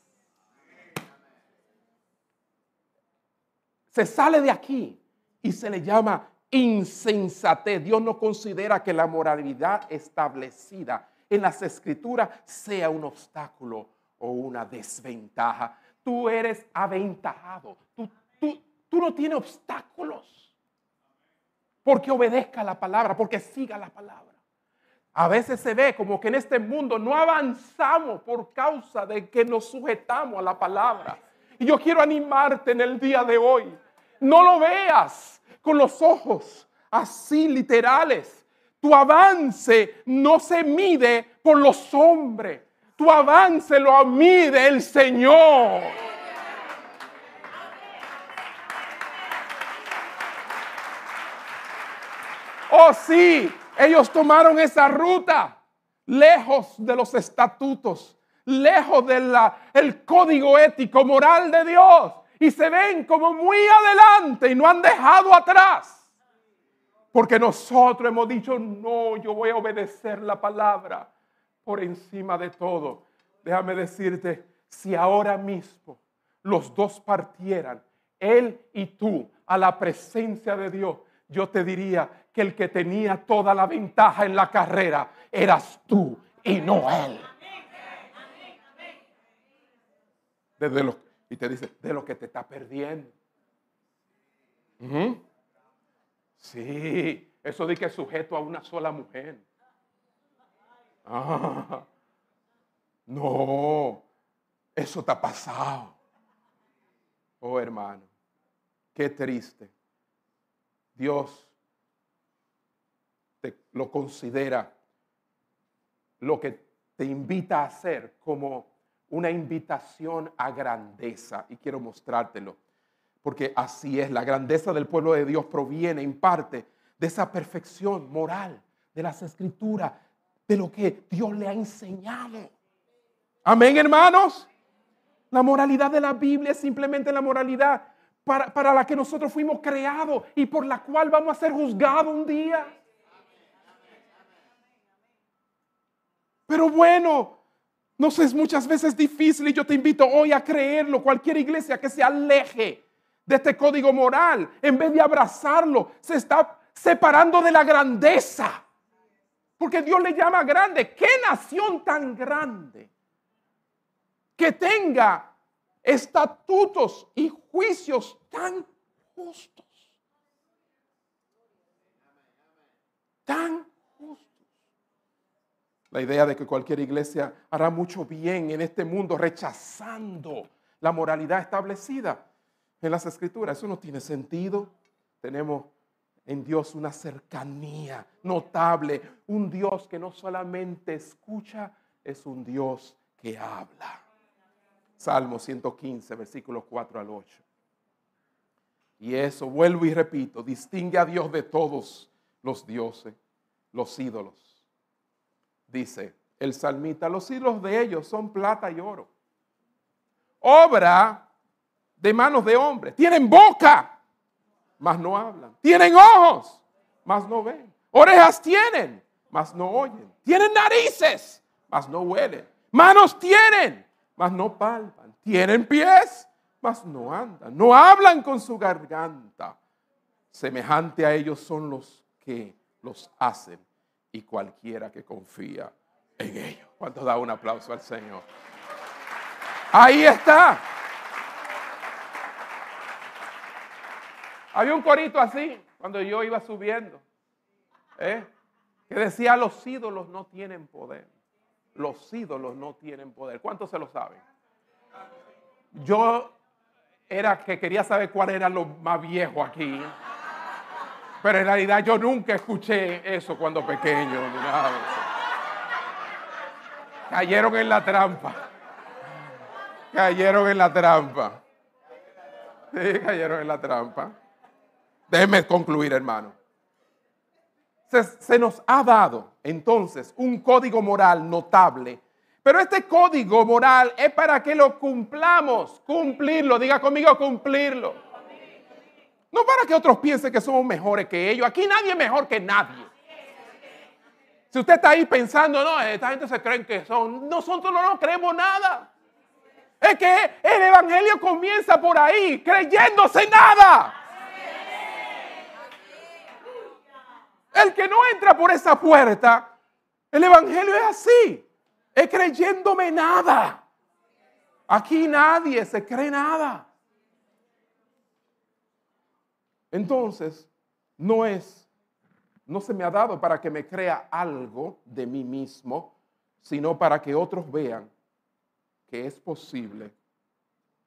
Se sale de aquí y se le llama insensatez. Dios no considera que la moralidad establecida en las escrituras sea un obstáculo o una desventaja. Tú eres aventajado. Tú, tú, tú no tienes obstáculos. Porque obedezca la palabra, porque siga la palabra. A veces se ve como que en este mundo no avanzamos por causa de que nos sujetamos a la palabra. Y yo quiero animarte en el día de hoy. No lo veas con los ojos así literales. Tu avance no se mide por los hombres. Tu avance lo mide el Señor. Oh sí, ellos tomaron esa ruta lejos de los estatutos, lejos del código ético, moral de Dios. Y se ven como muy adelante y no han dejado atrás. Porque nosotros hemos dicho, no, yo voy a obedecer la palabra por encima de todo. Déjame decirte, si ahora mismo los dos partieran, él y tú, a la presencia de Dios, yo te diría que el que tenía toda la ventaja en la carrera eras tú y no él. Desde lo, y te dice, de lo que te está perdiendo. Sí, eso de que es sujeto a una sola mujer. Ah, no, eso está pasado. Oh hermano, qué triste. Dios te, lo considera lo que te invita a hacer como una invitación a grandeza. Y quiero mostrártelo, porque así es, la grandeza del pueblo de Dios proviene en parte de esa perfección moral de las escrituras, de lo que Dios le ha enseñado. Amén, hermanos. La moralidad de la Biblia es simplemente la moralidad para, para la que nosotros fuimos creados y por la cual vamos a ser juzgados un día. Pero bueno, no sé, es muchas veces difícil y yo te invito hoy a creerlo. Cualquier iglesia que se aleje de este código moral, en vez de abrazarlo, se está separando de la grandeza. Porque Dios le llama grande. ¿Qué nación tan grande que tenga estatutos y juicios tan justos? Tan la idea de que cualquier iglesia hará mucho bien en este mundo rechazando la moralidad establecida en las escrituras. Eso no tiene sentido. Tenemos en Dios una cercanía notable, un Dios que no solamente escucha, es un Dios que habla. Salmo 115, versículos 4 al 8. Y eso, vuelvo y repito, distingue a Dios de todos los dioses, los ídolos dice el salmita, los hilos de ellos son plata y oro. Obra de manos de hombres. Tienen boca, mas no hablan. Tienen ojos, mas no ven. Orejas tienen, mas no oyen. Tienen narices, mas no huelen. Manos tienen, mas no palpan. Tienen pies, mas no andan. No hablan con su garganta. Semejante a ellos son los que los hacen y cualquiera que confía en ellos. ¿Cuánto da un aplauso al Señor? Ahí está. Había un corito así cuando yo iba subiendo, ¿eh? que decía los ídolos no tienen poder. Los ídolos no tienen poder. ¿Cuántos se lo saben? Yo era que quería saber cuál era lo más viejo aquí. Pero en realidad yo nunca escuché eso cuando pequeño. Cayeron en la trampa. Cayeron en la trampa. Sí, cayeron en la trampa. Déjenme concluir, hermano. Se, nos ha dado entonces un código moral notable Pero este código moral es para que lo cumplamos, cumplirlo. Diga conmigo, cumplirlo. No para que otros piensen que somos mejores que ellos. Aquí nadie es mejor que nadie. Si usted está ahí pensando, no, esta gente se creen que son, nosotros no creemos nada. Es que el Evangelio comienza por ahí, creyéndose nada. El que no entra por esa puerta, el Evangelio es así, es creyéndome nada. Aquí nadie se cree nada. Entonces, no es, no se me ha dado para que me crea algo de mí mismo, sino para que otros vean que es posible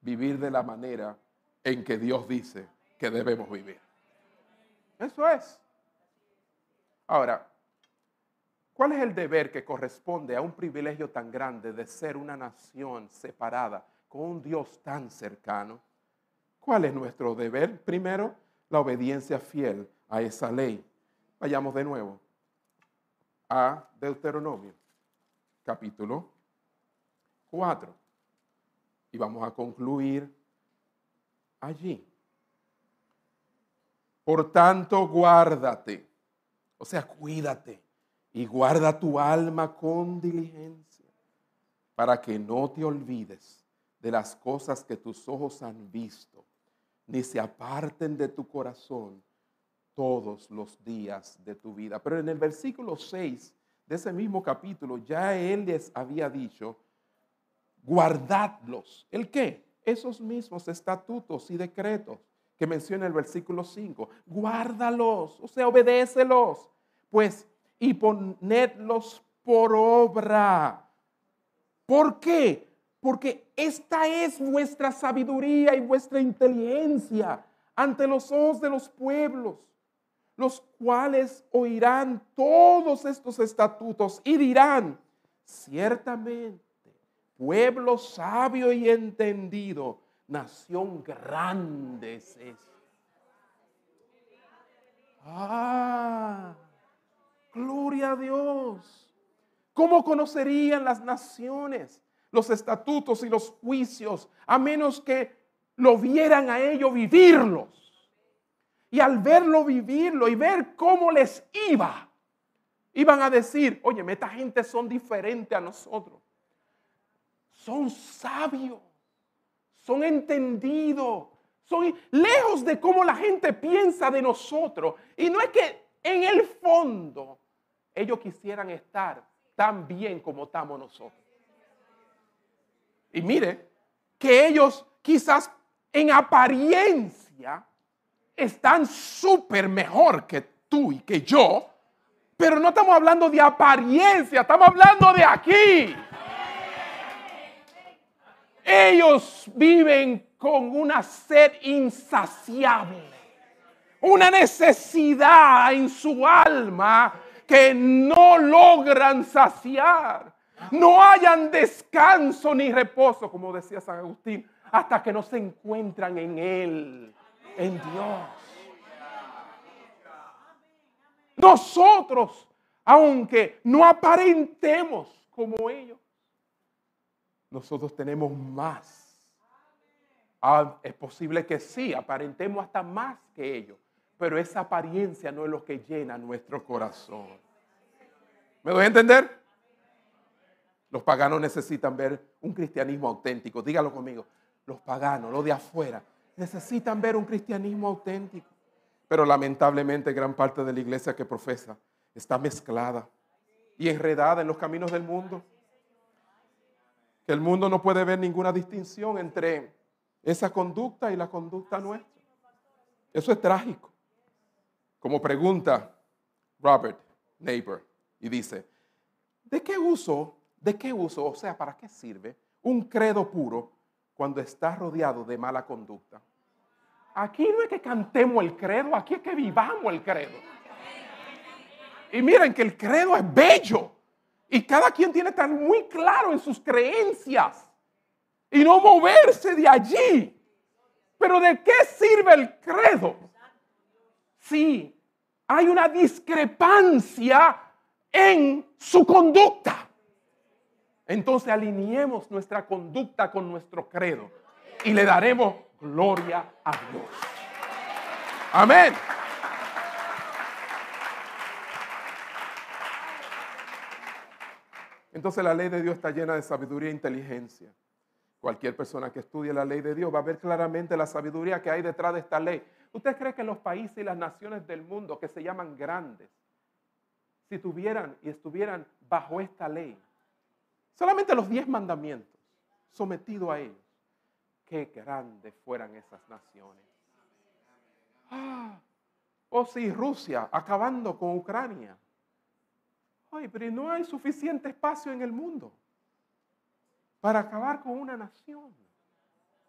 vivir de la manera en que Dios dice que debemos vivir. Eso es. Ahora, ¿cuál es el deber que corresponde a un privilegio tan grande de ser una nación separada con un Dios tan cercano? ¿Cuál es nuestro deber? Primero, la obediencia fiel a esa ley. Vayamos de nuevo a Deuteronomio, capítulo 4. Y vamos a concluir allí. Por tanto, guárdate, o sea, cuídate y guarda tu alma con diligencia para que no te olvides de las cosas que tus ojos han visto ni se aparten de tu corazón todos los días de tu vida. Pero en el versículo 6 de ese mismo capítulo ya él les había dicho, guardadlos. ¿El qué? Esos mismos estatutos y decretos que menciona el versículo 5. Guárdalos, o sea, obedécelos. Pues, y ponedlos por obra. ¿Por qué? porque esta es vuestra sabiduría y vuestra inteligencia ante los ojos de los pueblos, los cuales oirán todos estos estatutos y dirán, ciertamente, pueblo sabio y entendido, nación grande es esta. Ah, gloria a Dios. ¿Cómo conocerían las naciones los estatutos y los juicios, a menos que lo vieran a ellos vivirlos. Y al verlo vivirlo y ver cómo les iba, iban a decir, oye, esta gente son diferentes a nosotros. Son sabios, son entendidos, son lejos de cómo la gente piensa de nosotros. Y no es que en el fondo ellos quisieran estar tan bien como estamos nosotros. Y mire que ellos quizás en apariencia están súper mejor que tú y que yo, pero no estamos hablando de apariencia, estamos hablando de aquí. Ellos viven con una sed insaciable, una necesidad en su alma que no logran saciar. No hayan descanso ni reposo, como decía San Agustín, hasta que no se encuentran en Él, en Dios. Nosotros, aunque no aparentemos como ellos, nosotros tenemos más. Ah, es posible que sí, aparentemos hasta más que ellos, pero esa apariencia no es lo que llena nuestro corazón. ¿Me doy a entender? Los paganos necesitan ver un cristianismo auténtico. Dígalo conmigo. Los paganos, los de afuera, necesitan ver un cristianismo auténtico. Pero lamentablemente gran parte de la iglesia que profesa está mezclada y enredada en los caminos del mundo. Que el mundo no puede ver ninguna distinción entre esa conducta y la conducta nuestra. Eso es trágico. Como pregunta Robert Neighbor y dice, ¿de qué uso ¿De qué uso? O sea, ¿para qué sirve un credo puro cuando está rodeado de mala conducta? Aquí no es que cantemos el credo, aquí es que vivamos el credo. Y miren que el credo es bello. Y cada quien tiene estar muy claro en sus creencias. Y no moverse de allí. Pero ¿de qué sirve el credo? Si hay una discrepancia en su conducta. Entonces alineemos nuestra conducta con nuestro credo y le daremos gloria a Dios. Amén. Entonces la ley de Dios está llena de sabiduría e inteligencia. Cualquier persona que estudie la ley de Dios va a ver claramente la sabiduría que hay detrás de esta ley. ¿Usted cree que los países y las naciones del mundo que se llaman grandes, si tuvieran y estuvieran bajo esta ley, solamente los diez mandamientos sometidos a ellos, qué grandes fueran esas naciones? Ah, o si Rusia acabando con Ucrania. Pero no hay suficiente espacio en el mundo para acabar con una nación.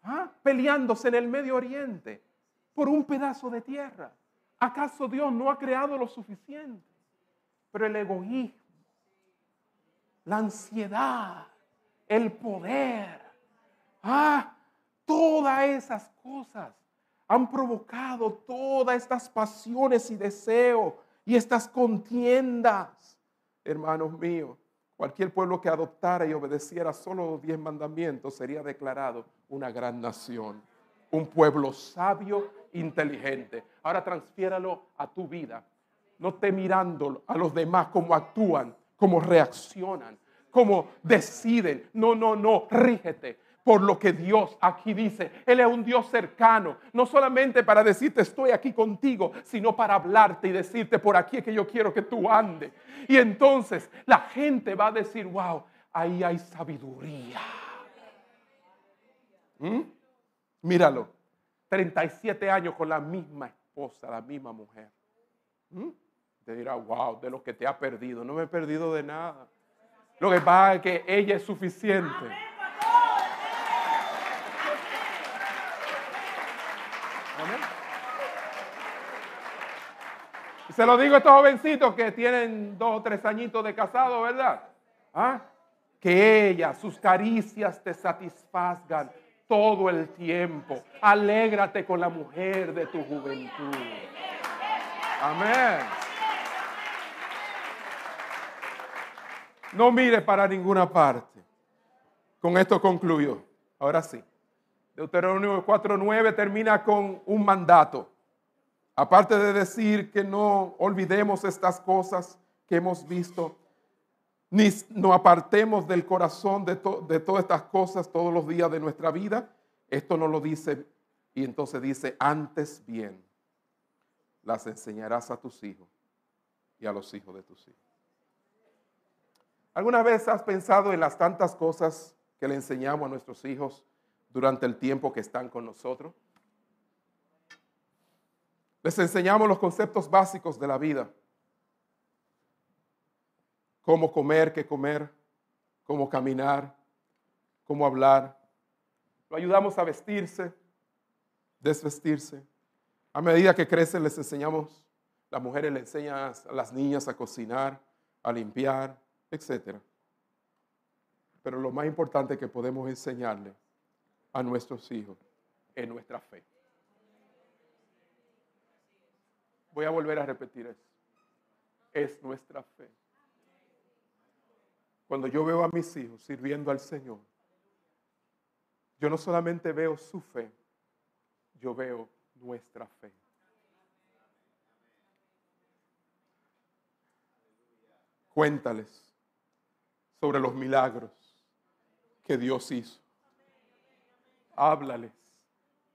¿Ah? Peleándose en el Medio Oriente por un pedazo de tierra. ¿Acaso Dios no ha creado lo suficiente? Pero el egoísmo, la ansiedad, el poder, ah, todas esas cosas han provocado todas estas pasiones y deseos y estas contiendas, hermanos míos. Cualquier pueblo que adoptara y obedeciera solo los diez mandamientos sería declarado una gran nación, un pueblo sabio, inteligente. Ahora transfiéralo a tu vida. No esté mirando a los demás cómo actúan, cómo reaccionan, cómo deciden. No, no, no, rígete por lo que Dios aquí dice. Él es un Dios cercano, no solamente para decirte estoy aquí contigo, sino para hablarte y decirte por aquí es que yo quiero que tú andes. Y entonces la gente va a decir, wow, ahí hay sabiduría. ¿Mm? Míralo, 37 años con la misma esposa, la misma mujer. ¿Mm? Te dirá, wow, de lo que te ha perdido. No me he perdido de nada. Lo que pasa es que ella es suficiente. Y se lo digo a estos jovencitos que tienen dos o tres añitos de casado, ¿verdad? ¿Ah? Que ella, sus caricias te satisfazgan todo el tiempo. Alégrate con la mujer de tu juventud. Amén. No mire para ninguna parte. Con esto concluyo. Ahora sí. Deuteronomio 4.9 termina con un mandato. Aparte de decir que no olvidemos estas cosas que hemos visto, ni nos apartemos del corazón de, de todas estas cosas todos los días de nuestra vida, esto no lo dice y entonces dice, antes bien, las enseñarás a tus hijos y a los hijos de tus hijos. ¿Alguna vez has pensado en las tantas cosas que le enseñamos a nuestros hijos durante el tiempo que están con nosotros. Les enseñamos los conceptos básicos de la vida. Cómo comer, qué comer, cómo caminar, cómo hablar. Lo ayudamos a vestirse, desvestirse. A medida que crecen les enseñamos, las mujeres le enseñan a las niñas a cocinar, a limpiar, etc. Pero lo más importante que podemos enseñarles a nuestros hijos en nuestra fe. Voy a volver a repetir eso. Es nuestra fe. Cuando yo veo a mis hijos sirviendo al Señor, yo no solamente veo su fe, yo veo nuestra fe. Cuéntales sobre los milagros que Dios hizo háblales,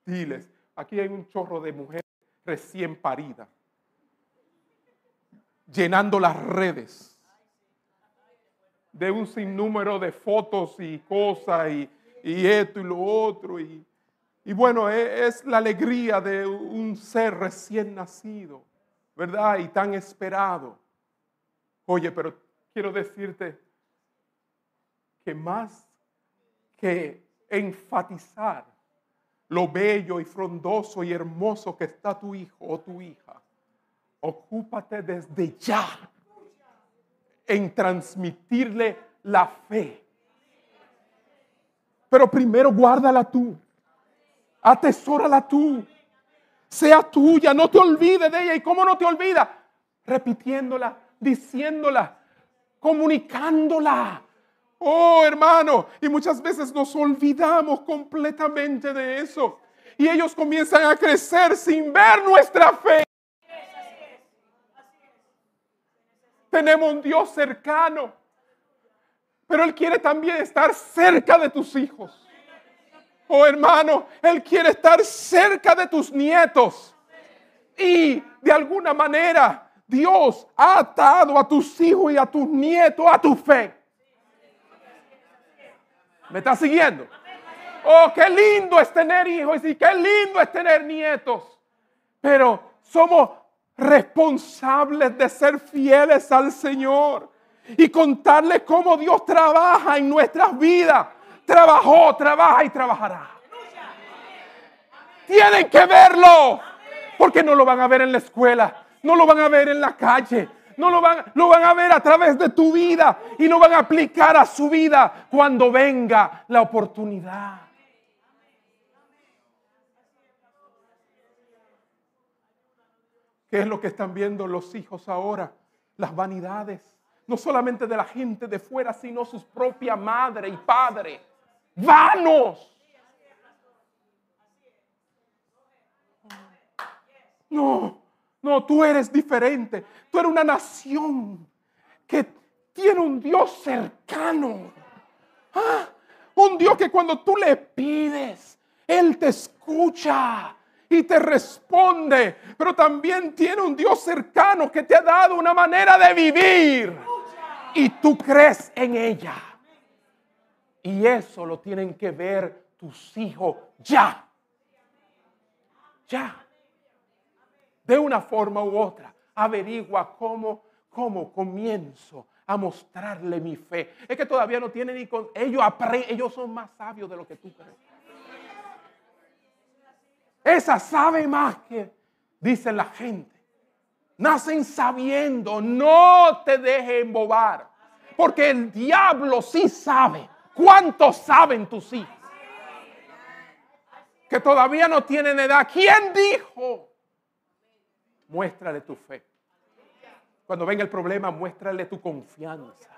diles. Aquí hay un chorro de mujeres recién paridas, llenando las redes de un sinnúmero de fotos y cosas y, esto y lo otro. Y, bueno, es, es la alegría de un ser recién nacido, ¿verdad? Y tan esperado. Oye, pero quiero decirte que más que enfatizar lo bello y frondoso y hermoso que está tu hijo o tu hija. Ocúpate desde ya en transmitirle la fe. Pero primero guárdala tú. Atesórala tú. Sea tuya. No te olvides de ella. ¿Y cómo no te olvidas? Repitiéndola, diciéndola, comunicándola Oh, hermano, y muchas veces nos olvidamos completamente de eso. Y ellos comienzan a crecer sin ver nuestra fe. Tenemos un Dios cercano, pero Él quiere también estar cerca de tus hijos. Oh hermano, Él quiere estar cerca de tus nietos. Y de alguna manera Dios ha atado a tus hijos y a tus nietos a tu fe. ¿Me está siguiendo? Oh, qué lindo es tener hijos y qué lindo es tener nietos. Pero somos responsables de ser fieles al Señor y contarle cómo Dios trabaja en nuestras vidas. Trabajó, trabaja y trabajará. Tienen que verlo, porque no lo van a ver en la escuela, no lo van a ver en la calle, no lo van, lo van a ver a través de tu vida y lo van a aplicar a su vida cuando venga la oportunidad. ¿Qué es lo que están viendo los hijos ahora? Las vanidades. No solamente de la gente de fuera, sino sus propia madre y padre. Vanos. No, no, tú eres diferente. Tú eres una nación que tiene un Dios cercano. Ah, un Dios que cuando tú le pides, Él te escucha y te responde, pero también tiene un Dios cercano que te ha dado una manera de vivir y tú crees en ella. Y eso lo tienen que ver tus hijos ya. Ya. De una forma u otra, averigua cómo, cómo comienzo a mostrarle mi fe. Es que todavía no tienen ni con ellos ellos son más sabios de lo que tú crees. Esa sabe más que dice la gente. Nacen sabiendo, no te dejes embobar. Porque el diablo sí sabe. ¿Cuántos saben tus hijos? Que todavía no tienen edad. ¿Quién dijo? Muéstrale tu fe. Cuando venga el problema, muéstrale tu confianza.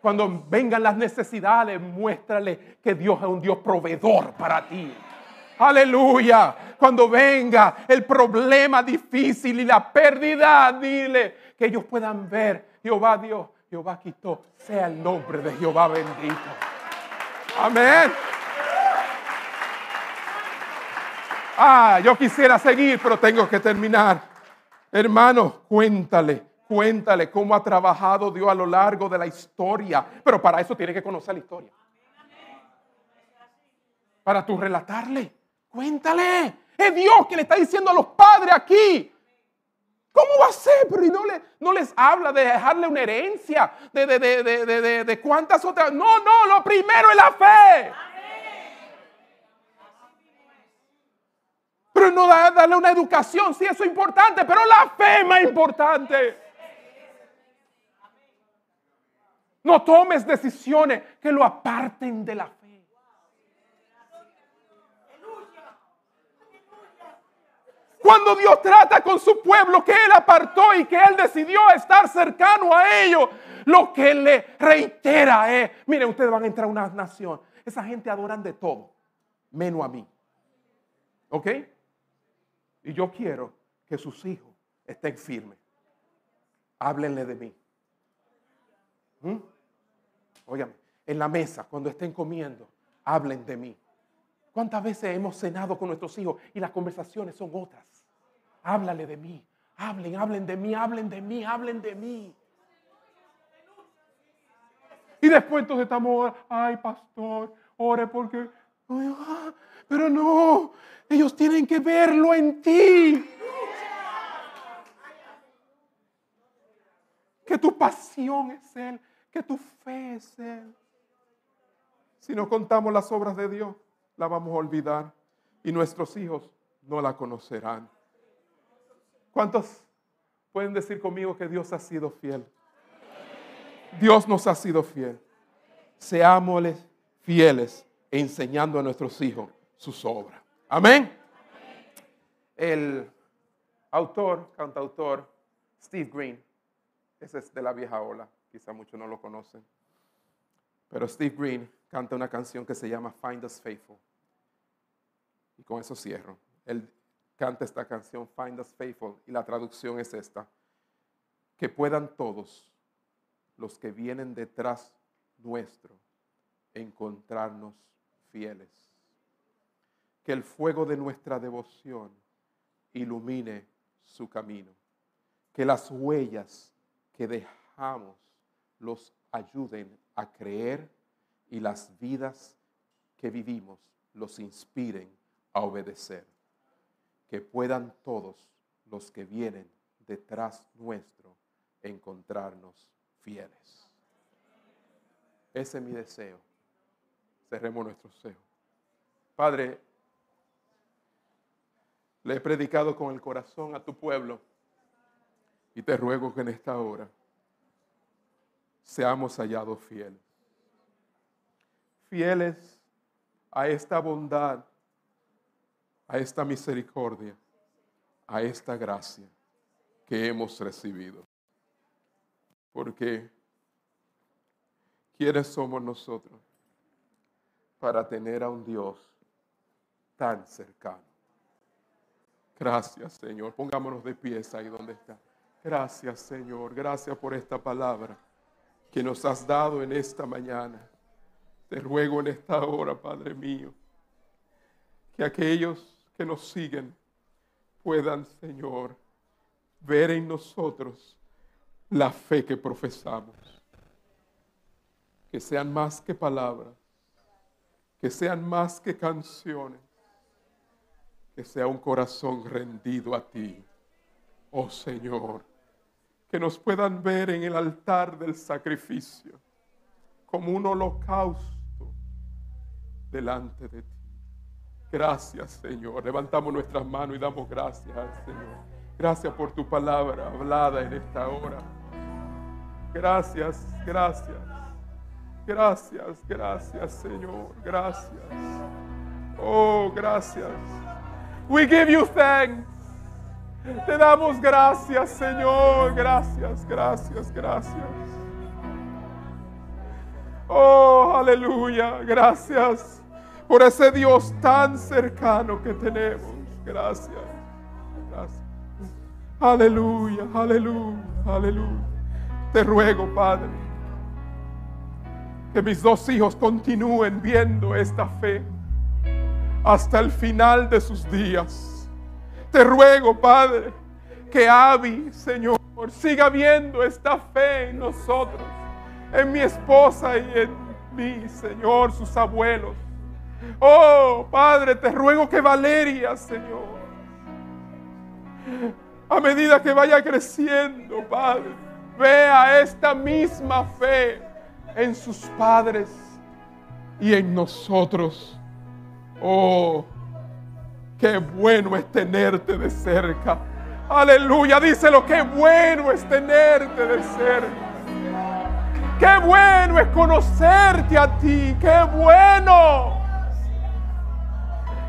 Cuando vengan las necesidades, muéstrale que Dios es un Dios proveedor para ti. Aleluya. Cuando venga el problema difícil y la pérdida, dile que ellos puedan ver. Jehová Dios, Jehová quitó. Sea el nombre de Jehová bendito. Amén. Ah, yo quisiera seguir, pero tengo que terminar. Hermano, cuéntale, cuéntale cómo ha trabajado Dios a lo largo de la historia. Pero para eso tiene que conocer la historia. Para tú relatarle. Cuéntale. Es Dios que le está diciendo a los padres aquí. ¿Cómo va a ser? Pero no, le, no les habla de dejarle una herencia, de, de, de, de, cuántas otras. No, no, lo primero es la fe. Pero no darle una educación, sí, eso es importante, pero la fe es más importante. No tomes decisiones que lo aparten de la fe. Cuando Dios trata con su pueblo que Él apartó y que Él decidió estar cercano a ellos, lo que Él le reitera es, miren, ustedes van a entrar a una nación. Esa gente adoran de todo, menos a mí. ¿Ok? Y yo quiero que sus hijos estén firmes. Háblenle de mí. ¿Mm? en la mesa, cuando estén comiendo, hablen de mí. ¿Cuántas veces hemos cenado con nuestros hijos y las conversaciones son otras? Háblale de mí, hablen, hablen de mí, hablen de mí, hablen de mí. Y después entonces estamos, ay pastor, ore porque, ah, pero no, ellos tienen que verlo en ti. Que tu pasión es Él, que tu fe es Él. Si no contamos las obras de Dios, la vamos a olvidar y nuestros hijos no la conocerán. ¿Cuántos pueden decir conmigo que Dios ha sido fiel? Dios nos ha sido fiel. Seámosles fieles enseñando a nuestros hijos sus obras. Amén. El autor, cantautor Steve Green, ese es de la vieja ola, quizá muchos no lo conocen, Pero Steve Green canta una canción que se llama Find Us Faithful. Y con eso cierro. Canta esta canción, Find Us Faithful, y la traducción es esta. Que puedan todos los que vienen detrás nuestro encontrarnos fieles. Que el fuego de nuestra devoción ilumine su camino. Que las huellas que dejamos los ayuden a creer y las vidas que vivimos los inspiren a obedecer. Que puedan todos los que vienen detrás nuestro encontrarnos fieles. Ese es mi deseo. Cerremos nuestro deseo. Padre, le he predicado con el corazón a tu pueblo y te ruego que en esta hora seamos hallados fieles. Fieles a esta bondad, a esta misericordia, a esta gracia que hemos recibido. Porque, ¿quiénes somos nosotros para tener a un Dios tan cercano? Gracias, Señor. Pongámonos de pies ahí donde está. Gracias, Señor. Gracias por esta palabra que nos has dado en esta mañana. Te ruego en esta hora, Padre mío, que aquellos que nos siguen puedan, Señor, ver en nosotros la fe que profesamos. Que sean más que palabras, que sean más que canciones, que sea un corazón rendido a ti, oh Señor que nos puedan ver en el altar del sacrificio como un holocausto delante de ti. Gracias, Señor. Levantamos nuestras manos y damos gracias al Señor. Gracias por tu palabra hablada en esta hora. Gracias, gracias. Gracias, gracias, Señor. Gracias. Oh, gracias. We give you thanks. Te damos gracias, Señor. Gracias, gracias, gracias. Oh, aleluya. Gracias por ese Dios tan cercano que tenemos. Gracias. Gracias. Aleluya, aleluya, aleluya. Te ruego, Padre, que mis dos hijos continúen viendo esta fe hasta el final de sus días. Te ruego, Padre, que Abby, Señor, siga viendo esta fe en nosotros, en mi esposa y en mí, Señor, sus abuelos. Oh, Padre, te ruego que Valeria, Señor, a medida que vaya creciendo, Padre, vea esta misma fe en sus padres y en nosotros. Oh, Qué bueno es tenerte de cerca. Aleluya, díselo, qué bueno es tenerte de cerca. Qué bueno es conocerte a ti, qué bueno.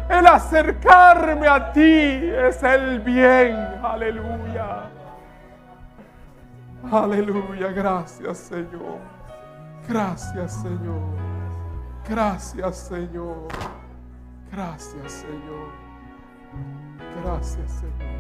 El acercarme a ti es el bien. Aleluya. Aleluya, gracias Señor. Gracias Señor. Gracias Señor. Gracias Señor. Gracias, Señor.